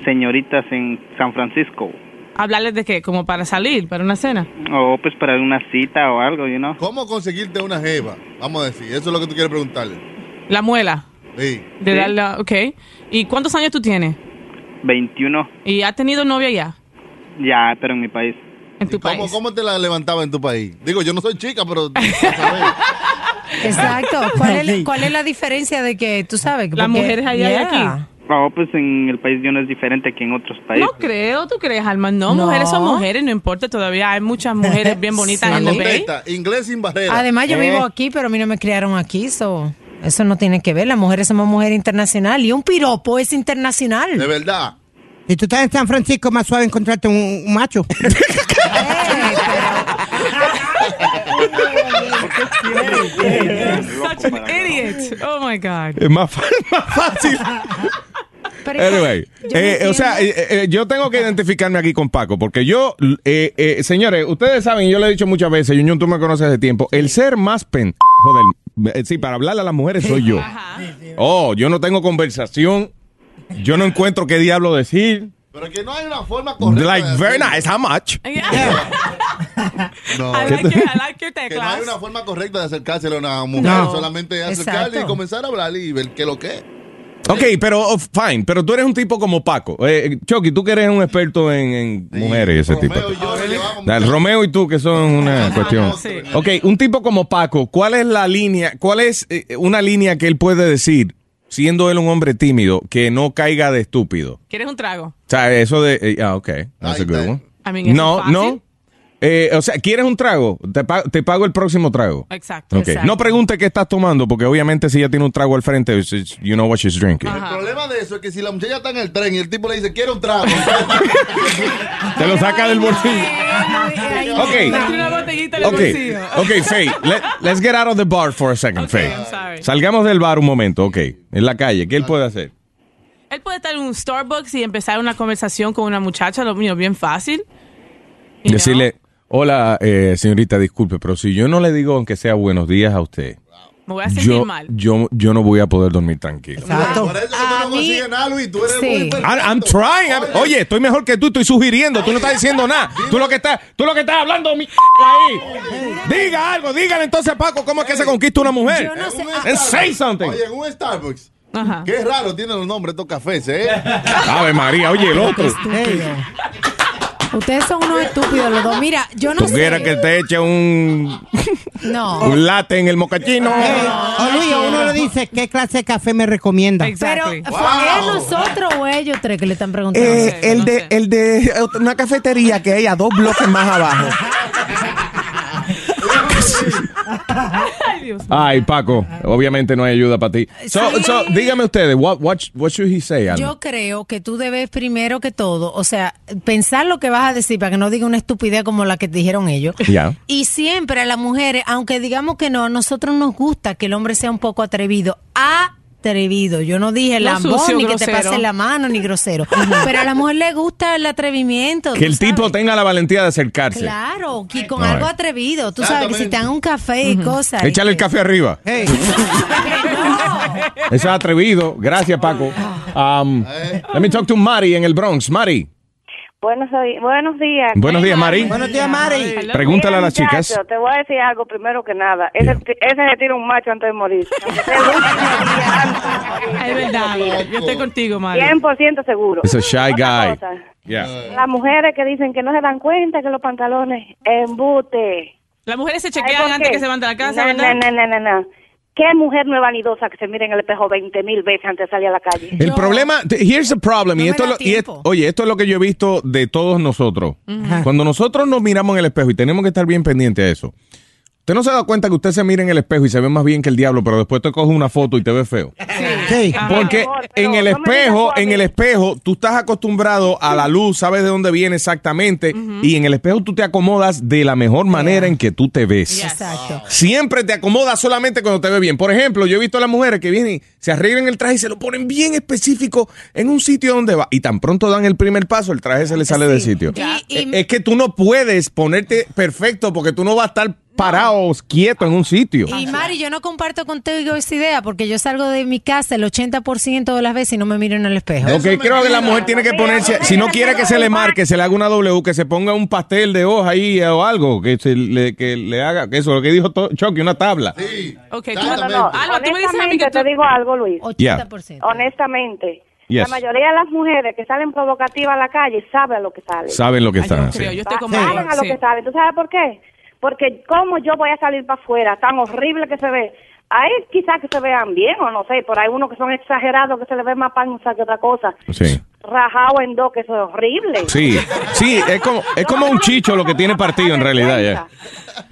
señoritas en San Francisco. ¿Hablarles de qué? ¿Como para salir, para una cena? O, pues, para una cita o algo, you know. ¿Cómo conseguirte una jeva? Vamos a decir, eso es lo que tú quieres preguntarle. La muela. Sí. De darla, ok. ¿Y cuántos años tú tienes? 21. ¿Y has tenido novia ya? Ya, pero en mi país. En tu ¿Cómo, país. ¿Cómo te la levantaba en tu país? Digo, yo no soy chica, pero... Exacto. ¿Cuál es, cuál es la diferencia de que tú sabes? Las mujeres allá y aquí. No, pues en el país yo no es diferente que en otros países. No creo, ¿tú crees, Alma? No, No. mujeres son mujeres, no importa. Todavía hay muchas mujeres bien bonitas La en el contesta, inglés sin barrera. Además, yo Eh. vivo aquí, pero a mí no me criaron aquí, so, eso no tiene que ver. Las mujeres somos mujeres internacional y un piropo es internacional. De verdad. Si tú estás en San Francisco, más suave encontrarte un, un macho. Such an idiot. Oh my God. Es más, más fácil. Anyway, eh, o sea, eh, eh, yo tengo que identificarme aquí con Paco, porque yo, eh, eh, señores, ustedes saben, yo lo he dicho muchas veces, Yuñón, tú me conoces hace tiempo, el ser más pendejo del... eh, sí, para hablarle a las mujeres soy yo. Oh, yo no tengo conversación, yo no encuentro qué diablo decir. Pero que no hay una forma correcta. Like, de very nice, how much? No. I like your, I like your Que no teclas. hay una forma correcta de acercárselo a una mujer, No. solamente acercarle Exacto. y comenzar a hablarle y ver qué es lo que es. Ok, pero oh, fine, pero tú eres un tipo como Paco. Eh, Chucky, tú que eres un experto en, en mujeres y ese tipo. El Romeo y tú que son una cuestión. Ok, un tipo como Paco, ¿cuál es la línea, cuál es eh, una línea que él puede decir, siendo él un hombre tímido, que no caiga de estúpido? ¿Quieres un trago? O sea, eso de... eh, ah, ok, that's a good one. I mean, ¿eso No, fácil? no. Eh, o sea, ¿quieres un trago? Te, pa- te pago el próximo trago. Exacto. No pregunte qué estás tomando, porque obviamente si ella tiene un trago al frente, it's- it's- you know what she's drinking. El problema de eso es que si la muchacha está en el tren y el tipo le dice, quiero un trago. Te lo saca del bolsillo. Ok. El Ok, Faye, let, let's get out of the bar for a second, Faye. I'm sorry. Salgamos del bar un momento, ok. En la calle, ¿qué él puede hacer? Él puede estar en un Starbucks y empezar una conversación con una muchacha, lo mío, bien fácil. Decirle, hola, eh, señorita, disculpe, pero si yo no le digo aunque sea buenos días a usted, Me voy a sentir yo, mal. yo, yo no voy a poder dormir tranquilo. Por eso que tú no consigues nada, Luis. Tú eres Sí. muy I- perfecto. I'm trying. Oye, estoy mejor que tú, estoy sugiriendo, tú no estás diciendo nada. Tú lo que estás, tú lo que estás hablando mi ahí. Diga algo, dígale entonces Paco, ¿cómo es que se conquista una mujer? Yo no sé. And say something. Oye, en un Starbucks. Qué raro tienen los nombres estos cafés, ¿eh? Ave María, oye, el otro. Ustedes son unos estúpidos los dos. Mira, yo no Tú sé. quieres que te eche un, No. un latte en el mocachino. O Luis, o uno le dice, ¿qué clase de café me recomienda? Pero, ¿fue él, nosotros o ellos tres que le están preguntando? Eh, el, de, el de una cafetería que hay a dos bloques más abajo. Ay, Paco, obviamente no hay ayuda para ti. So, Sí. so, dígame ustedes, what, what, what should he say, Alma? Yo creo que tú debes primero que todo, o sea, pensar lo que vas a decir para que no diga una estupidez como la que te dijeron ellos. Y siempre a las mujeres, aunque digamos que no, a nosotros nos gusta que el hombre sea un poco atrevido. Atrevido. Yo no dije No lambón sucio, ni que te pase la mano ni grosero. Pero a la mujer le gusta el atrevimiento. Que el sabes. tipo tenga la valentía de acercarse. Claro, que con algo atrevido. Tú sabes que si te dan un café y cosas. Échale el café arriba. Eso es atrevido. Gracias, Paco. Um, let me talk to Mari en el Bronx. Mari, Buenos, buenos días. Buenos días, Mari. Buenos días, Mari. Pregúntale a las chicas. muchacho, Te voy a decir algo primero que nada. Ese, ese se tira un macho antes de morir. Es verdad, yo estoy contigo, Mari. 100% seguro. it's a shy guy. Yeah. Las mujeres que dicen que no se dan cuenta que los pantalones embute. Las mujeres se ¿Sabes chequean antes que se van de la casa, no, ¿verdad? No, no, no, no, no. ¿Qué mujer no es vanidosa que se mire en el espejo 20 mil veces antes de salir a la calle? El problema, here's the problem, y esto, es lo- y es- oye, esto es lo que yo he visto de todos nosotros. Cuando nosotros nos miramos en el espejo y tenemos que estar bien pendientes a eso. Usted no se da cuenta que usted se mira en el espejo y se ve más bien que el diablo, pero después te coge una foto y te ve feo. Porque en el espejo, en el espejo, tú estás acostumbrado a la luz, sabes de dónde viene exactamente, y en el espejo tú te acomodas de la mejor manera en que tú te ves. Exacto. Siempre te acomodas solamente cuando te ves bien. Por ejemplo, yo he visto a las mujeres que vienen, se arreglan el traje y se lo ponen bien específico en un sitio donde va. Y tan pronto dan el primer paso, el traje se le sale del sitio. Y- y- Es que tú no puedes ponerte perfecto porque tú no vas a estar parado quieto en un sitio. Y Mari, yo no comparto contigo esa idea porque yo salgo de mi casa el 80% de las veces y no me miro en el espejo. Ok, creo que la mujer tiene que ponerse, si no quiere que se le marque, se le haga una W, que se ponga un pastel de hoja ahí o algo, que, se le, que le haga, que eso, lo que dijo Chucky, una tabla. Ok, tú, No, no, no. Alba, tú me dices a mí que Honestamente, te digo algo, Luis. Yeah. Honestamente. Yes. La mayoría de las mujeres que salen provocativas a la calle saben a lo que salen. Saben lo que están haciendo. yo estoy como Saben a lo sí. que salen. ¿Tú sabes por qué? Porque como yo voy a salir para afuera, tan horrible que se ve. Hay quizás que se vean bien o no sé, pero hay unos que son exagerados que se les ve más panza que otra cosa. Sí. Rajado en dos, que eso es horrible. Sí, sí, es como, es como un chicho lo que tiene partido en realidad. ya.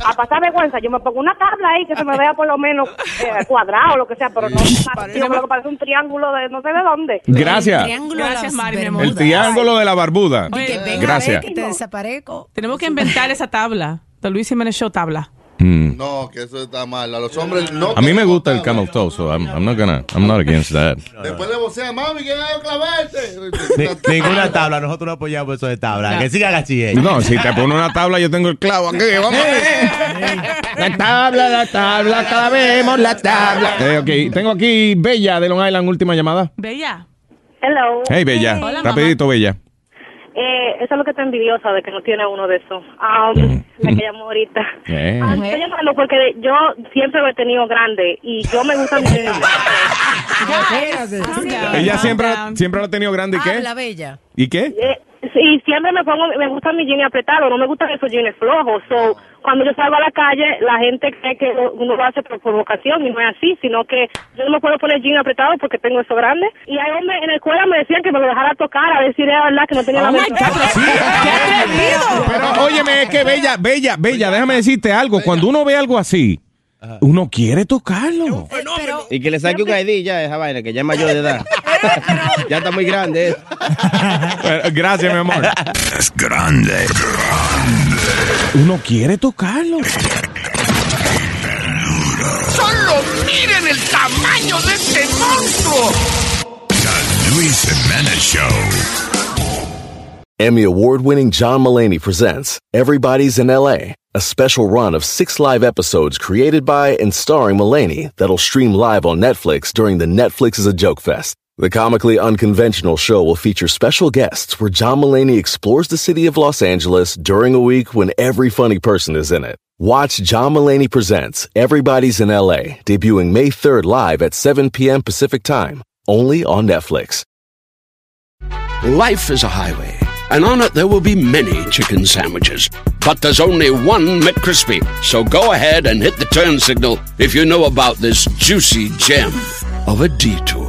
A pasar vergüenza, yo me pongo una tabla ahí que se me vea por lo menos eh, cuadrado o lo que sea, pero no partido, lo que parece un triángulo de no sé de dónde. Gracias. Gracias, Mari, mi amor. El triángulo de la barbuda. Gracias. Que te desaparezco. Tenemos que inventar esa tabla. The Luis Jiménez Show tabla. Mm. No, que eso está mal. A los hombres no. A mí me gusta el camel toe, so I'm, I'm not gonna, I'm not against that. Después le vocea, mami, que a clavarte. Ni- ninguna tabla, nosotros no apoyamos eso de tabla. Que sigan así. eh. No, si te pone una tabla, yo tengo el clavo aquí. Vamos a ver. La tabla, la tabla, cada vez vemos la tabla. Eh, ok, tengo aquí Bella de Long Island, última llamada. Bella. Hello. Hey, Bella. Hola, Rapidito, Bella. Eh, eso es lo que está envidiosa de que no tiene uno de esos. Um, La que llamó ahorita. Eh. Ah, estoy llamando porque yo siempre lo he tenido grande y yo me gusta mi Ella siempre, siempre lo ha tenido grande y qué? Habla bella. ¿Y qué? Eh, sí, siempre me pongo, me gustan mis jeans apretados, no me gustan esos jeans flojos. So, cuando yo salgo a la calle, la gente cree que uno lo hace por provocación y no es así, sino que yo no me puedo poner jeans apretados porque tengo eso grande. Y hay hombres en la escuela me decían que me lo dejara tocar a ver si era verdad que no tenía la menstruación. Pero óyeme, es que Bella, Bella, Bella, déjame decirte algo. Cuando uno ve algo así, uno quiere tocarlo. Y que le saque un ID ya esa vaina, que ya es mayor de edad. Ya está muy grande. Gracias, mi amor. Es grande. Uno quiere tocarlo. ¡Solo miren el tamaño de este monstruo! The Luis Jimenez Show. Emmy award winning John Mullaney presents Everybody's in LA, a special run of six live episodes created by and starring Mullaney that'll stream live on Netflix during the Netflix is a Joke Fest. The comically unconventional show will feature special guests where John Mullaney explores the city of Los Angeles during a week when every funny person is in it. Watch John Mullaney Presents Everybody's in LA, debuting May 3rd live at 7 p.m. Pacific Time, only on Netflix. Life is a highway, and on it there will be many chicken sandwiches. But there's only one McCrispy. So go ahead and hit the turn signal if you know about this juicy gem of a detour.